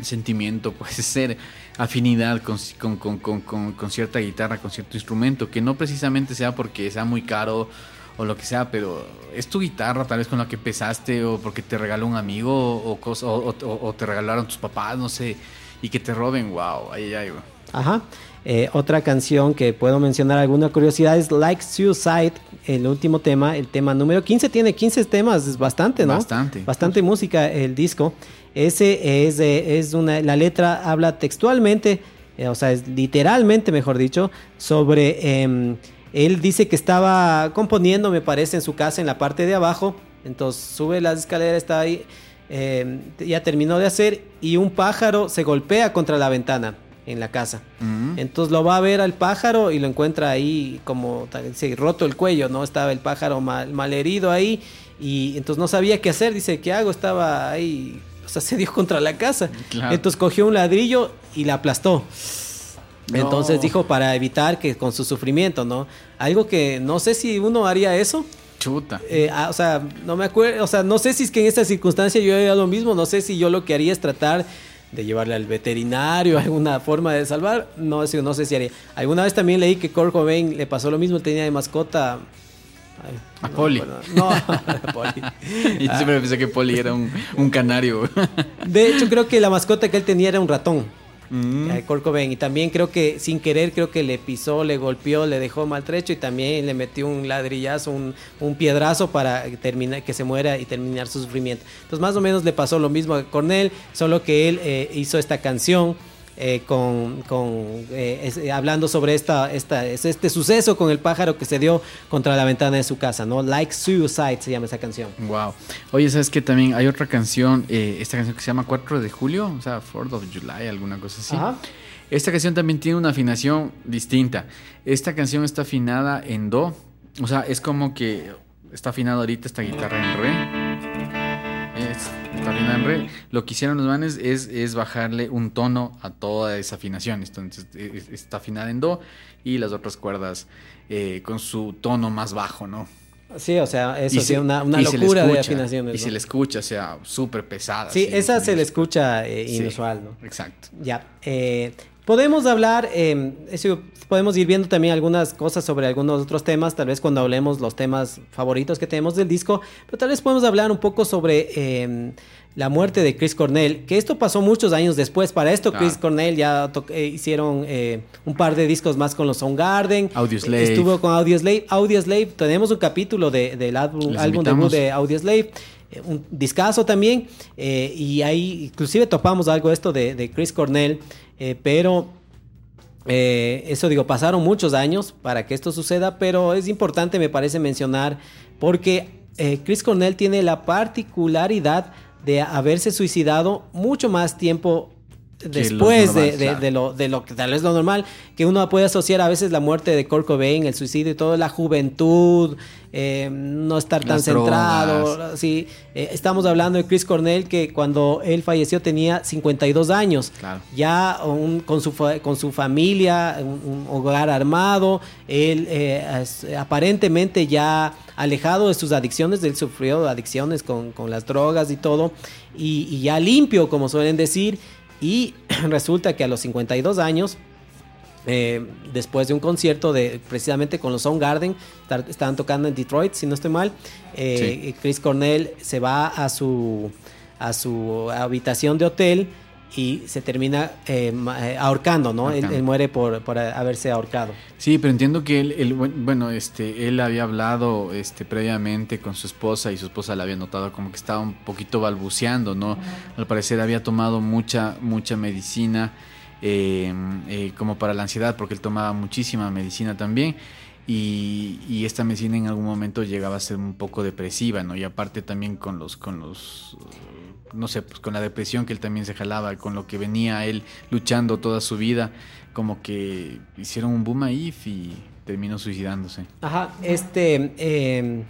sentimiento, puede ser afinidad con, con, con, con, cierta guitarra, con cierto instrumento, que no precisamente sea porque sea muy caro o lo que sea, pero es tu guitarra tal vez con la que empezaste o porque te regaló un amigo o, cosa, o, o- o te regalaron tus papás, no sé, y que te roben, wow, ay, ay, ay, güey. Ajá. Eh, otra canción que puedo mencionar alguna curiosidad es Like Suicide, el último tema, el tema número 15, tiene 15 temas, es bastante, ¿no? Bastante. Bastante música el disco. Ese es, eh, es una, la letra habla textualmente, eh, o sea, es literalmente, mejor dicho, sobre, em, él dice que estaba componiendo, me parece, en su casa en la parte de abajo, entonces sube las escaleras, está ahí, em, ya terminó de hacer y un pájaro se golpea contra la ventana en la casa. Mm. Entonces lo va a ver al pájaro y lo encuentra ahí como tal- se roto el cuello, ¿no? Estaba el pájaro mal, mal herido ahí y entonces no sabía qué hacer. Dice, ¿qué hago? Estaba ahí, o sea, se dio contra la casa. Claro. Entonces cogió un ladrillo y la aplastó. No. Entonces dijo para evitar que con su sufrimiento, ¿no? Algo que no sé si uno haría eso. Chuta. Eh, ah, o sea, no me acuerdo, o sea, no sé si es que en esta circunstancia yo haría lo mismo, no sé si yo lo que haría es tratar de llevarle al veterinario, alguna forma de salvar, no, sé- no sé si haría. Alguna vez también leí que Kurt Cobain le pasó lo mismo, tenía de mascota... ay, A no, Polly. bueno, no, a Polly. Y Ah, siempre pensé que Polly era un, un canario. de hecho, creo que la mascota que él tenía era un ratón. Mm. Cobain. Y también creo que sin querer, creo que le pisó, le golpeó, le dejó maltrecho y también le metió un ladrillazo, un, un piedrazo para terminar, que se muera y terminar su sufrimiento. Entonces, más o menos le pasó lo mismo a Cornell, solo que él eh, hizo esta canción. Eh, con, con, eh, es- hablando sobre esta, esta, es- este suceso con el pájaro que se dio contra la ventana de su casa, ¿no? Like Suicide se llama esa canción. Wow. Oye, ¿sabes qué? También hay otra canción, eh, esta canción que se llama 4 de julio, o sea, 4 of July, alguna cosa así. Ajá. Esta canción también tiene una afinación distinta. Esta canción está afinada en do, o sea, es como que está afinada ahorita esta guitarra en re. En re. Lo que hicieron los manes es, es bajarle un tono a toda esa afinación. Entonces eh, es- está afinada en do y las otras cuerdas eh, con su tono más bajo, ¿no? Sí, o sea, eso sí, se- una, una locura de escucha, afinaciones. Y ¿no? se le escucha, o sea, súper pesada. Sí, así, esa se le escucha eh, Sí, inusual, ¿no? Exacto. Ya. eh, podemos hablar, eh, eso, podemos ir viendo también algunas cosas sobre algunos otros temas, tal vez cuando hablemos los temas favoritos que tenemos del disco, pero tal vez podemos hablar un poco sobre eh, la muerte de Chris Cornell, que esto pasó muchos años después. Para esto, Claro. Chris Cornell ya eh, hicieron eh, un par de discos más con los Soundgarden. Audioslave. Estuvo con Audioslave. Audioslave, tenemos un capítulo de- del álbum, debut de Audioslave. eh, Un discazo también. eh, y ahí inclusive topamos algo esto de, de Chris Cornell. eh, pero eh, eso digo, pasaron muchos años para que esto suceda. Pero es importante, me parece, mencionar. Porque eh, Chris Cornell tiene la particularidad de haberse suicidado mucho más tiempo después de, de- claro. de lo, de lo que tal vez lo normal, que uno puede asociar a veces la muerte de Kurt Cobain, el suicidio y todo, la juventud, eh, no estar tan Las centrado. drogas. Sí, Eh, estamos hablando de Chris Cornell, que cuando él falleció tenía 52 años. Claro. Ya un- con, su, con su familia, un, un hogar armado, él eh, aparentemente ya alejado de sus adicciones, él sufrió adicciones con, con las drogas y todo, y, y ya limpio, como suelen decir, y resulta que a los 52 años, eh, después de un concierto de precisamente con los Soundgarden, estaban tocando en Detroit, si no estoy mal, eh, Chris Cornell se va a su, a su habitación de hotel y se termina eh, eh, ahorcando, ¿no? Él, muere por, por haberse ahorcado. Sí, pero entiendo que él, él, buen- bueno, este, él había hablado este, previamente con su esposa y su esposa le había notado como que estaba un poquito balbuceando, ¿no? Al parecer había tomado mucha, mucha medicina eh, eh, como para la ansiedad, porque él tomaba muchísima medicina también. Y, y esta medicina en algún momento llegaba a ser un poco depresiva, ¿no? Y aparte también con los, con los, eh, no sé, pues con la depresión que él también se jalaba, con lo que venía él luchando toda su vida, como que hicieron un boom ahí y terminó suicidándose. Ajá, este eh,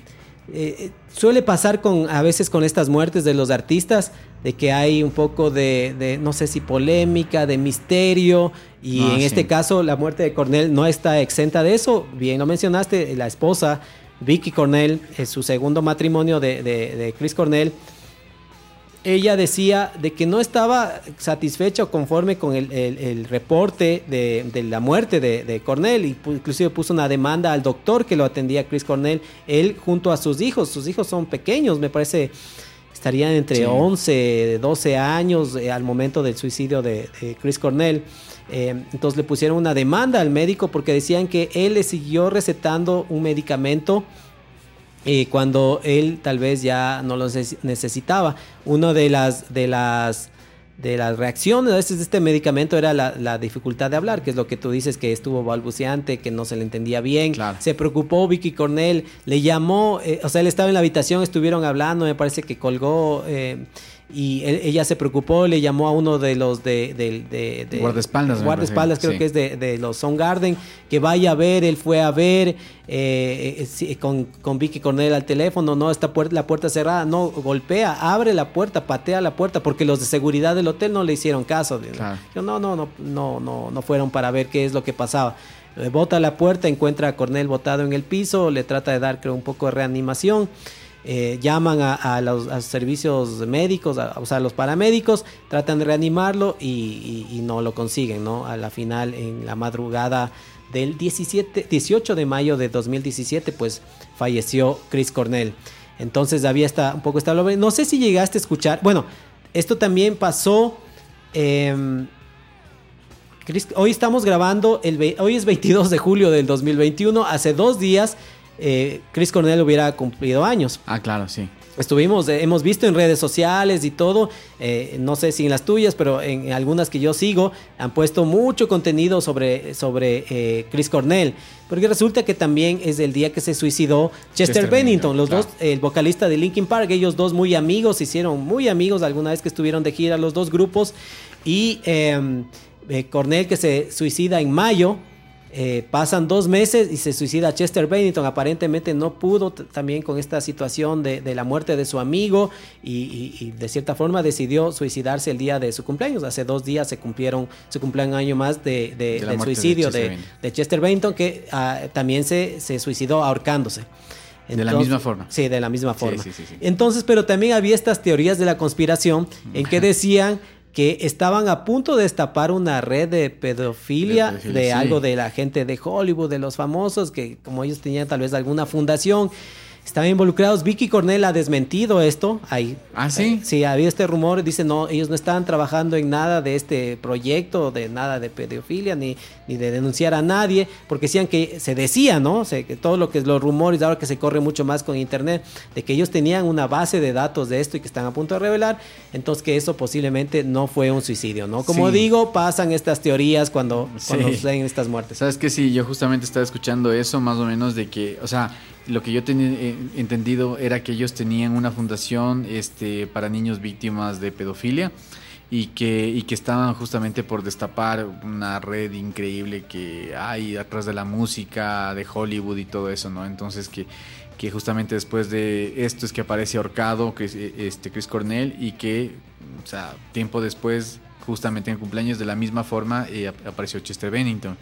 eh, suele pasar con a veces con estas muertes de los artistas de que hay un poco de, de, no sé si polémica, de misterio y en sí. este caso la muerte de Cornell no está exenta de eso. Bien lo mencionaste, la esposa Vicky Cornell, en su segundo matrimonio de, de- de Chris Cornell, ella decía de que no estaba satisfecha o conforme con el, el- el reporte de, de la muerte de, de Cornell y inclusive puso una demanda al doctor que lo atendía Chris Cornell, él junto a sus hijos, sus hijos son pequeños, me parece estarían entre Sí. 11, 12 años eh, al momento del suicidio de, de Chris Cornell. Eh, entonces le pusieron una demanda al médico porque decían que él le siguió recetando un medicamento eh, cuando él tal vez ya no lo neces- necesitaba. Una de las, de las, de las reacciones a veces de este medicamento era la, la dificultad de hablar, que es lo que tú dices, que estuvo balbuceante, que no se le entendía bien. Se preocupó Vicky Cornell, le llamó, eh, o sea, él estaba en la habitación, estuvieron hablando, me parece que colgó. eh, y él- ella se preocupó, le llamó a uno de los de, de- de- Guardaespaldas, guardaespaldas, creo sí. que es de, los Soundgarden, que vaya a ver, él fue a ver eh, eh, con, con Vicky Cornell al teléfono, no, está puer- la puerta cerrada, no, golpea, abre la puerta, patea la puerta, porque los de seguridad del hotel no le hicieron caso. Yo, no, no, no, no, no, no fueron para ver qué es lo que pasaba. Eh, Bota la puerta, encuentra a Cornell botado en el piso, le trata de dar, creo, un poco de reanimación. Eh, llaman a, los servicios médicos, a, o sea, los paramédicos, tratan de reanimarlo y, y- no lo consiguen, ¿no? A la final, en la madrugada del 17, 18 de mayo de 2017, pues falleció Chris Cornell. Entonces había esta, un poco esta... No sé si llegaste a escuchar, bueno, esto también pasó... em, Chris- hoy estamos grabando, el, hoy es 22 de julio del 2021, hace dos días eh, Chris Cornell hubiera cumplido años. Ah, claro, sí. Estuvimos, eh, hemos visto en redes sociales y todo, eh, no sé si en las tuyas, pero en algunas que yo sigo, han puesto mucho contenido sobre, sobre eh, Chris Cornell, porque resulta que también es el día que se suicidó Chester, Chester Bennington, Bennington, los claro. dos, el vocalista de Linkin Park, ellos dos muy amigos, se hicieron muy amigos alguna vez que estuvieron de gira los dos grupos, y eh, Cornell que se suicida en mayo, eh, pasan dos meses y se suicida Chester Bennington. Aparentemente no pudo también con esta situación de, de la muerte de su amigo y, y- y de cierta forma decidió suicidarse el día de su cumpleaños. Hace dos días se cumplieron, se cumplió un año más de, del suicidio Chester de, Chester Bennington que ah, también se, se suicidó ahorcándose. De la misma forma. Sí, de la misma forma. sí, sí, sí. Entonces, pero también había estas teorías de la conspiración en que decían que estaban a punto de destapar una red de pedofilia, De de, pedofilia, sí. algo de la gente de Hollywood, de los famosos, que como ellos tenían tal vez alguna fundación, estaban involucrados. Vicky Cornell ha desmentido esto. Hay, Ah, ¿sí? eh, sí, había este rumor, dice, no, ellos no estaban trabajando en nada de este proyecto, de nada de pedofilia, ni, ni de denunciar a nadie, porque decían que, se decía, ¿no? O sea, que todo lo que es los rumores, ahora que se corre mucho más con internet, de que ellos tenían una base de datos de esto y que están a punto de revelar, entonces que eso posiblemente no fue un suicidio, ¿no? Como Sí. digo, pasan estas teorías cuando, cuando Sí. suceden estas muertes. ¿Sabes qué? Sí, yo justamente estaba escuchando eso, más o menos, de que, o sea, lo que yo tenía eh, entendido era que ellos tenían una fundación este, para niños víctimas de pedofilia y que, y que estaban justamente por destapar una red increíble que hay atrás de la música, de Hollywood y todo eso, ¿no? Entonces que, que justamente después de esto es que aparece ahorcado, es eh, este Chris Cornell, y que, o sea, tiempo después, justamente en cumpleaños, de la misma forma, eh, ap- apareció Chester Bennington.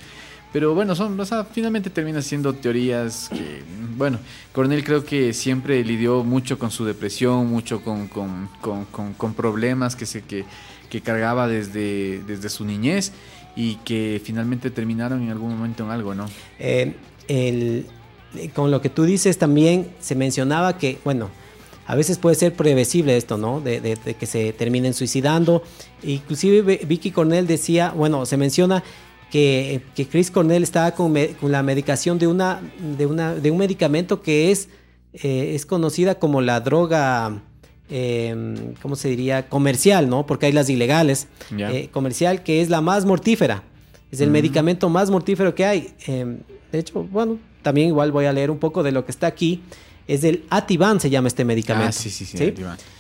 Pero bueno, son, finalmente termina siendo teorías que, bueno, Cornell creo que siempre lidió mucho con su depresión, mucho con, con, con, con- problemas que, se, que, que cargaba desde, desde su niñez y que finalmente terminaron en algún momento en algo, ¿no? Eh, el- eh, con lo que tú dices también se mencionaba que, bueno, a veces puede ser previsible esto, ¿no? De, de- que se terminen suicidando. Inclusive Ve- Vicky Cornell decía, bueno, se menciona que, que Chris Cornell estaba con, me- con la medicación de, una, de, una, de un medicamento que es, eh, es conocida como la droga, eh, ¿cómo se diría? Comercial, ¿no? Porque hay las ilegales. Eh, comercial, que es la más mortífera. Es el Mm. medicamento más mortífero que hay. Eh, de hecho, bueno, también igual voy a leer un poco de lo que está aquí. Es el Ativan, se llama este medicamento. Ah, sí, sí, sí.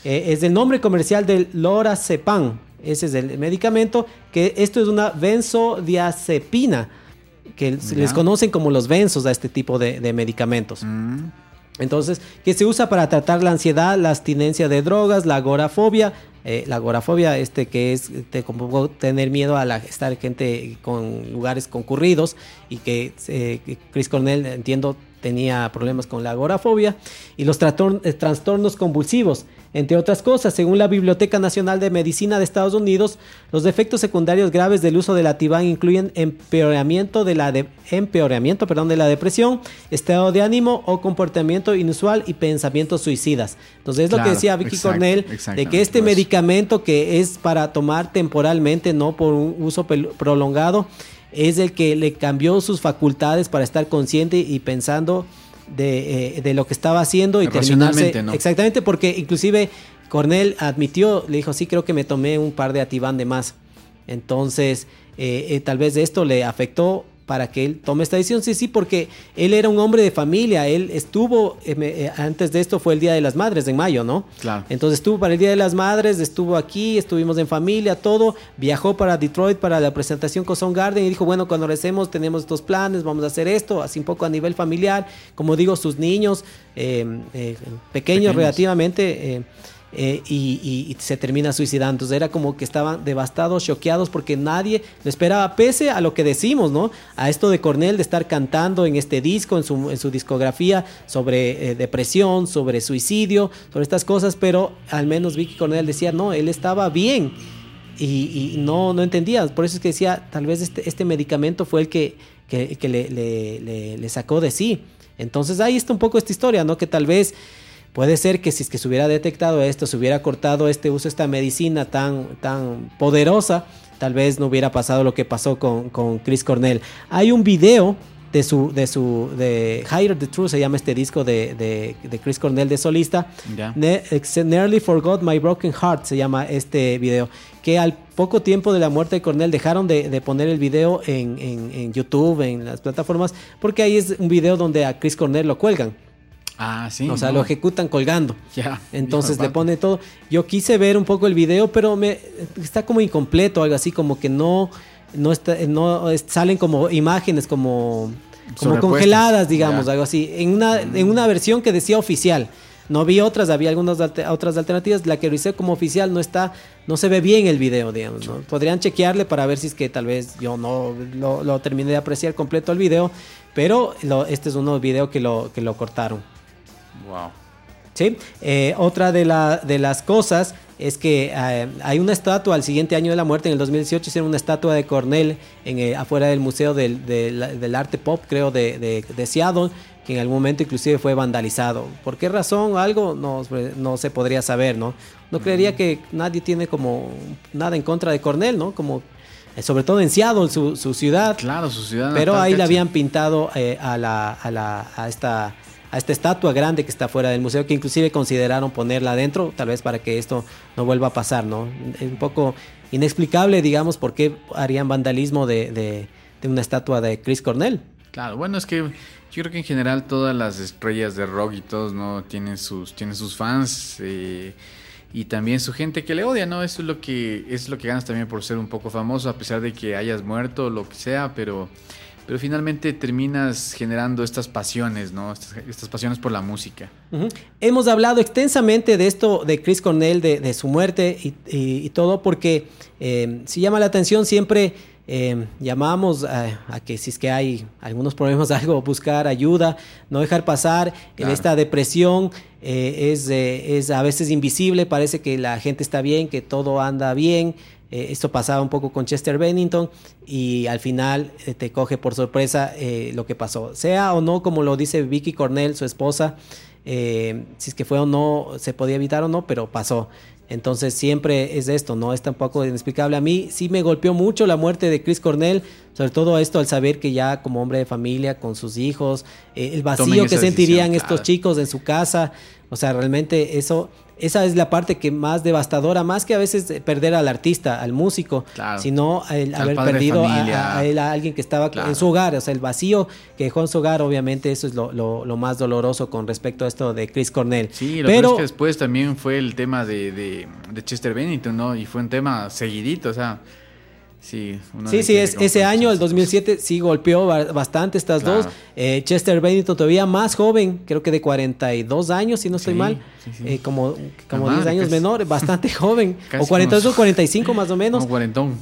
Eh, es el nombre comercial del Lorazepam. Ese es el medicamento. Que esto es una benzodiazepina. Que se les conocen como los benzos a este tipo de, de medicamentos. Mm. Entonces, que se usa para tratar la ansiedad, la abstinencia de drogas, la agorafobia. Eh, la agorafobia, este que es te- como tener miedo a la, estar gente con lugares concurridos y que eh, Chris Cornell, entiendo, tenía problemas con la agorafobia y los trastornos convulsivos. Entre otras cosas, según la Biblioteca Nacional de Medicina de Estados Unidos, los efectos secundarios graves del uso del Ativan incluyen empeoramiento de la de- empeoramiento, perdón, de la depresión, estado de ánimo o comportamiento inusual y pensamientos suicidas. Entonces es lo que decía Vicky Cornell de que este por eso. medicamento que es para tomar temporalmente, no por un uso prolongado, es el que le cambió sus facultades para estar consciente y pensando de, eh, de lo que estaba haciendo y terminarse. ¿no? Exactamente, porque inclusive Cornell admitió, le dijo, sí, creo que me tomé un par de Ativan de más. Entonces, eh, eh, tal vez esto le afectó para que él tome esta decisión. Sí, sí, porque él era un hombre de familia. Él estuvo, eh, eh, antes de esto fue el Día de las Madres en mayo, ¿no? Claro. Entonces estuvo para el Día de las Madres, estuvo aquí, estuvimos en familia, todo. Viajó para Detroit para la presentación con Soundgarden y dijo, bueno, cuando recemos tenemos estos planes, vamos a hacer esto, así un poco a nivel familiar. Como digo, sus niños, eh, eh, pequeños, Pequeños. relativamente, eh, y, se termina suicidando. Entonces era como que estaban devastados, choqueados porque nadie lo esperaba, pese a lo que decimos, ¿no? A esto de Cornell de estar cantando en este disco, en su, en su discografía, sobre eh, depresión, sobre suicidio, sobre estas cosas, pero al menos Vicky Cornell decía, no, él estaba bien. Y, no, no entendía. Por eso es que decía, tal vez este, este medicamento fue el que, que, le, le sacó de sí. Entonces ahí está un poco esta historia, ¿no? Que tal vez puede ser que si es que se hubiera detectado esto, se hubiera cortado este uso, esta medicina tan, tan poderosa, tal vez no hubiera pasado lo que pasó con, con Chris Cornell. Hay un video de su, de su, de Higher the Truth, se llama este disco de, de, de Chris Cornell de solista. Ya. Ne Nearly Forgot My Broken Heart se llama este video. Que al poco tiempo de la muerte de Cornell dejaron de, de poner el video en, en, en, YouTube, en las plataformas, porque ahí es un video donde a Chris Cornell lo cuelgan. Ah, sí. O sea, no. lo ejecutan colgando. Ya. Entonces le pone todo. Yo quise ver un poco el video, pero me está como incompleto, algo así, como que no, no, está, no es- salen como imágenes como, como congeladas, digamos, algo así. En una, en una versión que decía oficial. No vi otras, había algunas otras alternativas. La que revisé como oficial no está, no se ve bien el video, digamos. ¿no? Podrían chequearle para ver si es que tal vez yo no lo, lo terminé de apreciar completo el video, pero lo- este es uno video que lo, que lo cortaron. Wow. ¿sí? Eh, otra de, la- de las cosas es que eh, hay una estatua al siguiente año de la muerte, en el 2018 hicieron una estatua de Cornell en, eh, afuera del Museo del, del- del Arte Pop, creo, de, de- de Seattle, que en algún momento inclusive fue vandalizado. ¿Por qué razón? Algo no, no se podría saber, ¿no? No creería que nadie tiene como nada en contra de Cornell, ¿no? Como, eh, sobre todo en Seattle, su, su ciudad. Claro, su ciudad. Pero ahí le cacha. habían pintado eh, a, la, a, la, a, esta, a esta estatua grande que está fuera del museo, que inclusive consideraron ponerla adentro, tal vez para que esto no vuelva a pasar, ¿no? Es un poco inexplicable, digamos, por qué harían vandalismo de, de, una estatua de Chris Cornell. Claro, bueno, es que yo creo que en general todas las estrellas de rock y todos, ¿no? Tienen sus, tienen sus fans eh, y también su gente que le odia, ¿no? Eso es lo que es lo que ganas también por ser un poco famoso, a pesar de que hayas muerto o lo que sea, pero, pero finalmente terminas generando estas pasiones, ¿no? Estas, estas pasiones por la música. Hemos hablado extensamente de esto de Chris Cornell, de, de su muerte y, y- y todo, porque eh, si llama la atención siempre eh, llamamos a, a que si es que hay algunos problemas, algo, buscar ayuda, no dejar pasar en esta depresión. eh, es, eh, es a veces invisible, parece que la gente está bien, que todo anda bien. Eh, esto pasaba un poco con Chester Bennington y al final eh, te coge por sorpresa eh, lo que pasó. Sea o no, como lo dice Vicky Cornell, su esposa, si es que fue o no, se podía evitar o no, pero pasó. Entonces siempre es esto, ¿no? Es tampoco inexplicable. A mí sí me golpeó mucho la muerte de Chris Cornell, sobre todo esto al saber que ya como hombre de familia, con sus hijos, el vacío que sentirían decisión, estos claro. chicos en su casa, o sea, realmente eso, esa es la parte que más devastadora, más que a veces perder al artista, al músico, Claro. sino el Al haber perdido a, familia. a- a él, a alguien que estaba Claro. en su hogar, o sea, el vacío que dejó en su hogar, obviamente eso es lo, lo- lo más doloroso con respecto a esto de Chris Cornell. Sí, lo pero es que después también fue el tema de, de, de Chester Bennington, ¿no? Y fue un tema seguidito, o sea, sí. Sí, sí, es, ese año, el muchas 2007, sí golpeó ba- bastante estas Claro. dos. Eh, Chester Bennington todavía más joven, creo que de 42 años, si no estoy Sí, mal, sí, sí. eh, como, como La 10 madre, años casi. menor, bastante joven, o 42 como- o 45 más o menos. Cuarentón.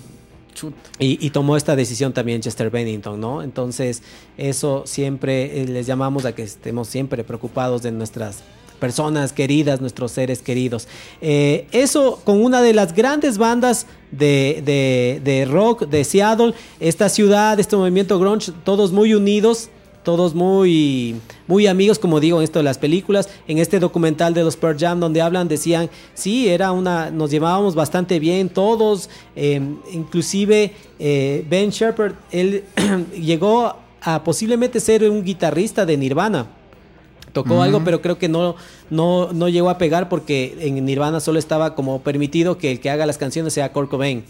Y, y tomó esta decisión también Chester Bennington, ¿no? Entonces, eso siempre eh, les llamamos a que estemos siempre preocupados de nuestras personas queridas, nuestros seres queridos. Eh, eso con una de las grandes bandas de, de- rock de Seattle, esta ciudad, este movimiento grunge, todos muy unidos, todos muy, muy amigos, como digo, en esto de las películas. En este documental de los Pearl Jam, donde hablan, decían, sí, era una, nos llevábamos bastante bien todos, eh, inclusive eh, Ben Shepard, él llegó a posiblemente ser un guitarrista de Nirvana. Tocó algo, pero creo que no, no, no llegó a pegar porque en Nirvana solo estaba como permitido que el que haga las canciones sea Kurt Cobain.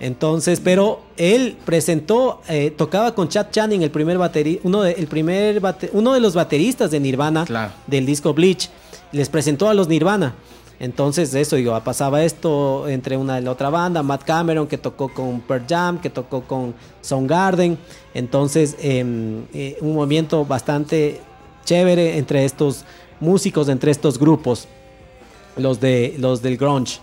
Entonces, pero él presentó, eh, tocaba con Chad Channing, el primer bateri uno de, el primer bate- uno de los bateristas de Nirvana Claro. del disco Bleach. Les presentó a los Nirvana. Entonces, eso, digo, pasaba esto entre una y la otra banda, Matt Cameron, que tocó con Pearl Jam, que tocó con Soundgarden. Entonces, em, eh, un movimiento bastante chévere entre estos músicos, entre estos grupos. los, de, los del grunge.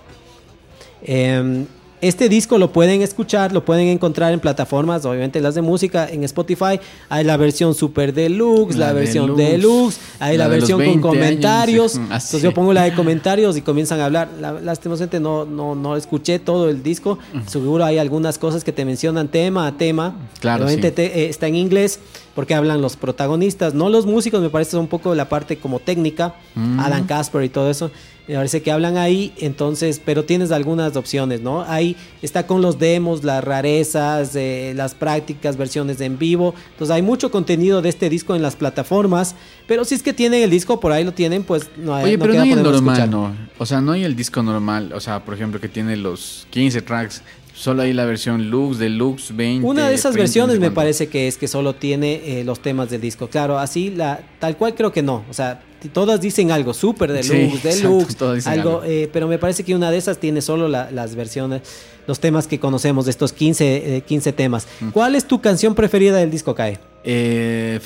Em, este disco lo pueden escuchar, lo pueden encontrar en plataformas, obviamente las de música, en Spotify. Hay la versión super deluxe, la, versión deluxe, hay la, versión con comentarios. Entonces yo pongo la de comentarios y comienzan a hablar. La, lastimosamente no, no, no escuché todo el disco. Seguro hay algunas cosas que te mencionan tema a tema. Claro. Obviamente eh, está en inglés porque hablan los protagonistas, no los músicos, me parece un poco la parte como técnica, mm. Alan Casper y todo eso. Me parece que hablan ahí, entonces, pero tienes algunas opciones, ¿no? Ahí está con los demos, las rarezas, eh, las prácticas, versiones en vivo. Entonces hay mucho contenido de este disco en las plataformas, pero si es que tienen el disco, por ahí lo tienen, pues no hay Oye, pero no hay el normal, no. O sea, no hay el disco normal, o sea, por ejemplo, que tiene los 15 tracks Solo hay la versión Lux, Deluxe, 20. Una de esas versiones me parece que es que solo tiene eh, los temas del disco. Claro, así la tal cual creo que no. O sea, todas dicen algo, super deluxe, deluxe, algo, eh, pero me parece que una de esas tiene solo las versiones, los temas que conocemos de estos 15, 15 eh, temas. Mm. ¿Cuál es tu canción preferida del disco, Kai? Eh,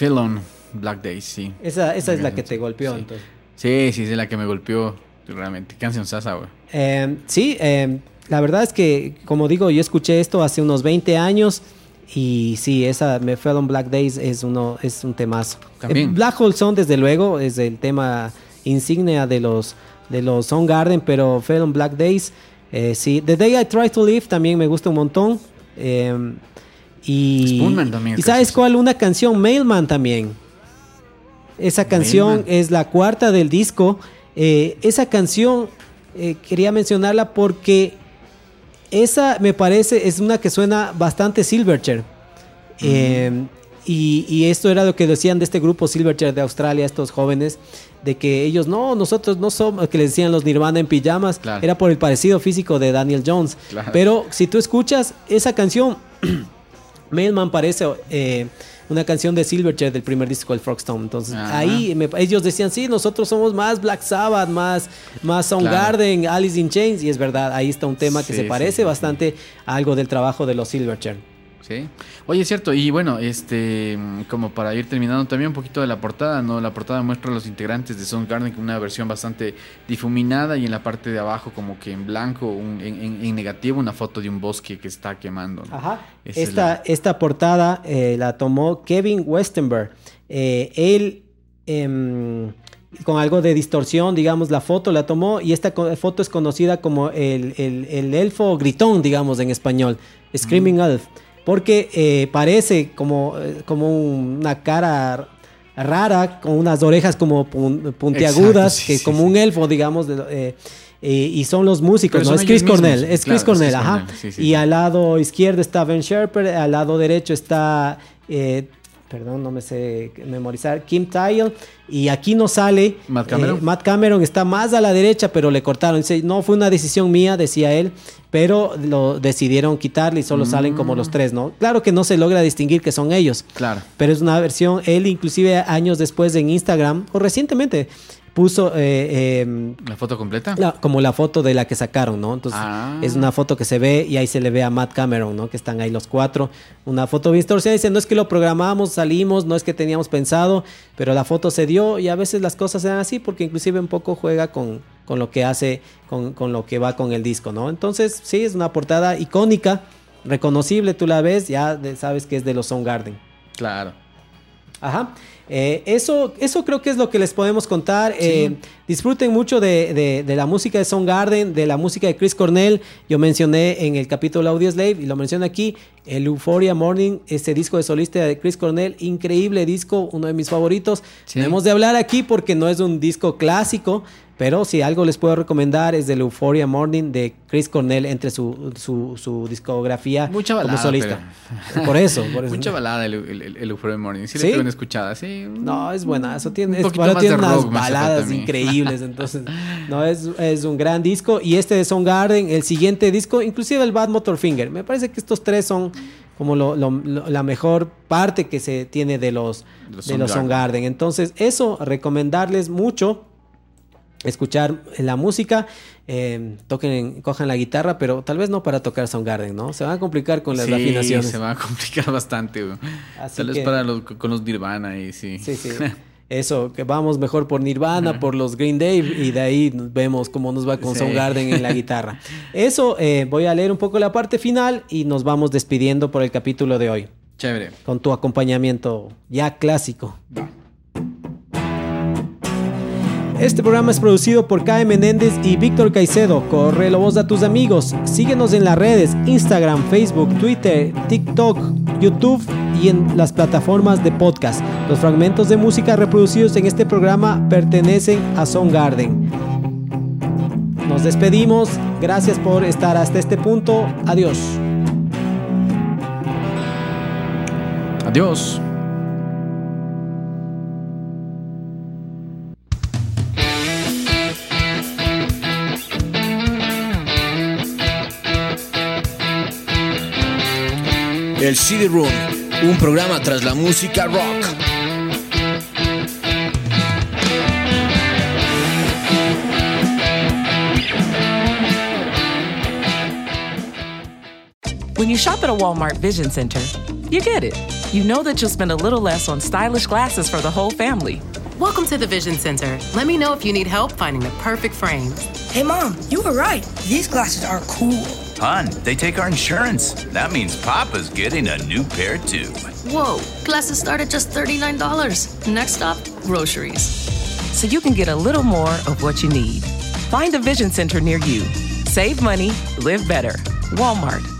Black Days, sí. Esa, esa es la que te golpeó, sí. entonces. Sí, sí, es la que me golpeó realmente. Canción sasa, güey. sí, eh, la verdad es que, como digo, yo escuché esto hace unos 20 años y sí, esa Me Fell on Black Days es, uno, es un temazo. También. Black Hole Sun, desde luego, es el tema insignia de los, de los Garden, pero Fell on Black Days, eh, sí. The Day I Try to Live también me gusta un montón. Em, y, también. ¿Y sabes cuál? Una canción, Mailman también. Esa canción es la cuarta del disco. Eh, esa canción eh, quería mencionarla porque esa me parece es una que suena bastante Silverchair. Eh, y, esto era lo que decían de este grupo Silverchair de Australia, estos jóvenes, de que ellos no, nosotros no somos, que les decían los Nirvana en pijamas, era por el parecido físico de Daniel Jones. Pero si tú escuchas esa canción, Mailman parece eh, una canción de Silverchair del primer disco del Frogstone. Entonces ahí ellos decían, sí, nosotros somos más Black Sabbath, más, más Soundgarden, Alice in Chains. Y es verdad, ahí está un tema que se parece bastante a algo del trabajo de los Silverchair. Sí. Oye, es cierto, y bueno, este, como para ir terminando también un poquito de la portada, ¿no? La portada muestra a los integrantes de Soundgarden con una versión bastante difuminada y en la parte de abajo como que en blanco, en, negativo, una foto de un bosque que está quemando. Ajá. Esta, esta portada eh, la tomó Kevin Westenberg. Eh, él... Em, con algo de distorsión, digamos, la foto la tomó y esta foto es conocida como el, el, elfo gritón, digamos, en español, Screaming Elf porque eh, parece como, eh, como una cara rara, con unas orejas como puntiagudas, que es como un elfo, digamos, eh, y son los músicos, ¿no? Es Chris Cornell, es Chris Cornell, ajá. y al lado izquierdo está Ben Sherper, al lado derecho está perdón, no me sé memorizar, Kim Tile, y aquí no sale. Matt Cameron. Eh, Matt Cameron está más a la derecha, pero le cortaron. Dice, no fue una decisión mía, decía él, pero lo decidieron quitarle y solo salen como los mm. tres, ¿no? Claro que no se logra distinguir que son ellos. Claro. Pero es una versión, él inclusive años después en Instagram, o recientemente, puso... Eh, em, ¿La foto completa? como la foto de la que sacaron, ¿no? Entonces ah. es una foto que se ve y ahí se le ve a Matt Cameron, ¿no? Que están ahí los cuatro. Una foto bien distorsionada. Dice, no es que lo programamos, salimos, no es que teníamos pensado, pero la foto se dio y a veces las cosas se dan así porque inclusive un poco juega con, con lo que hace, con, con lo que va con el disco, ¿no? Entonces sí, es una portada icónica, reconocible, tú la ves, ya sabes que es de los Soundgarden. Claro. Ajá. Eh, eso, eso creo que es lo que les podemos contar. Eh, disfruten mucho de, la música de Soundgarden, de la música de Chris Cornell. Yo mencioné en el capítulo Audio Slave y lo menciono aquí. El Euphoria Morning, este disco de solista de Chris Cornell, increíble disco, uno de mis favoritos. Tenemos de hablar aquí porque no es un disco clásico, pero si algo les puedo recomendar es el Euphoria Morning de Chris Cornell entre su, su, discografía Mucha balada, como solista. Por eso, por eso. Mucha balada el, el, Euphoria Morning. Sí, ¿Sí? la escuchada, sí. No, es buena. Eso tiene, es, tiene unas baladas increíbles. Entonces, no, es, es un gran disco. Y este de Garden, el siguiente disco, inclusive el Bad Motor Finger. Me parece que estos tres son como lo, la mejor parte que se tiene de los, de los Soundgarden. Entonces, eso, recomendarles mucho escuchar la música, eh, toquen, cojan la guitarra, pero tal vez no para tocar Soundgarden, ¿no? Se van a complicar con las sí, afinaciones. se va a complicar bastante, tal vez para los, con los Nirvana y sí. Sí, sí. eso, que vamos mejor por Nirvana, por los Green Day y de ahí vemos cómo nos va con Sí. Soundgarden en la guitarra. Eso, eh, voy a leer un poco la parte final y nos vamos despidiendo por el capítulo de hoy. Chévere. Con tu acompañamiento ya clásico. Este programa es producido por Kai Menéndez y Víctor Caicedo. Corre la voz a tus amigos. Síguenos en las redes Instagram, Facebook, Twitter, TikTok, YouTube y en las plataformas de podcast. Los fragmentos de música reproducidos en este programa pertenecen a Soundgarden. Nos despedimos. Gracias por estar hasta este punto. Adiós. Adiós. El CD Room, un programa tras la música rock. When you shop at a Walmart Vision Center, you get it. You know that you'll spend a little less on stylish glasses for the whole family. Welcome to the Vision Center. Let me know if you need help finding the perfect frames. Hey, Mom, you were right. These glasses are cool. Hun, they take our insurance. That means Papa's getting a new pair too. Whoa, glasses start at just $39. Next stop, groceries. So you can get a little more of what you need. Find a Vision Center near you. Save money, live better. Walmart.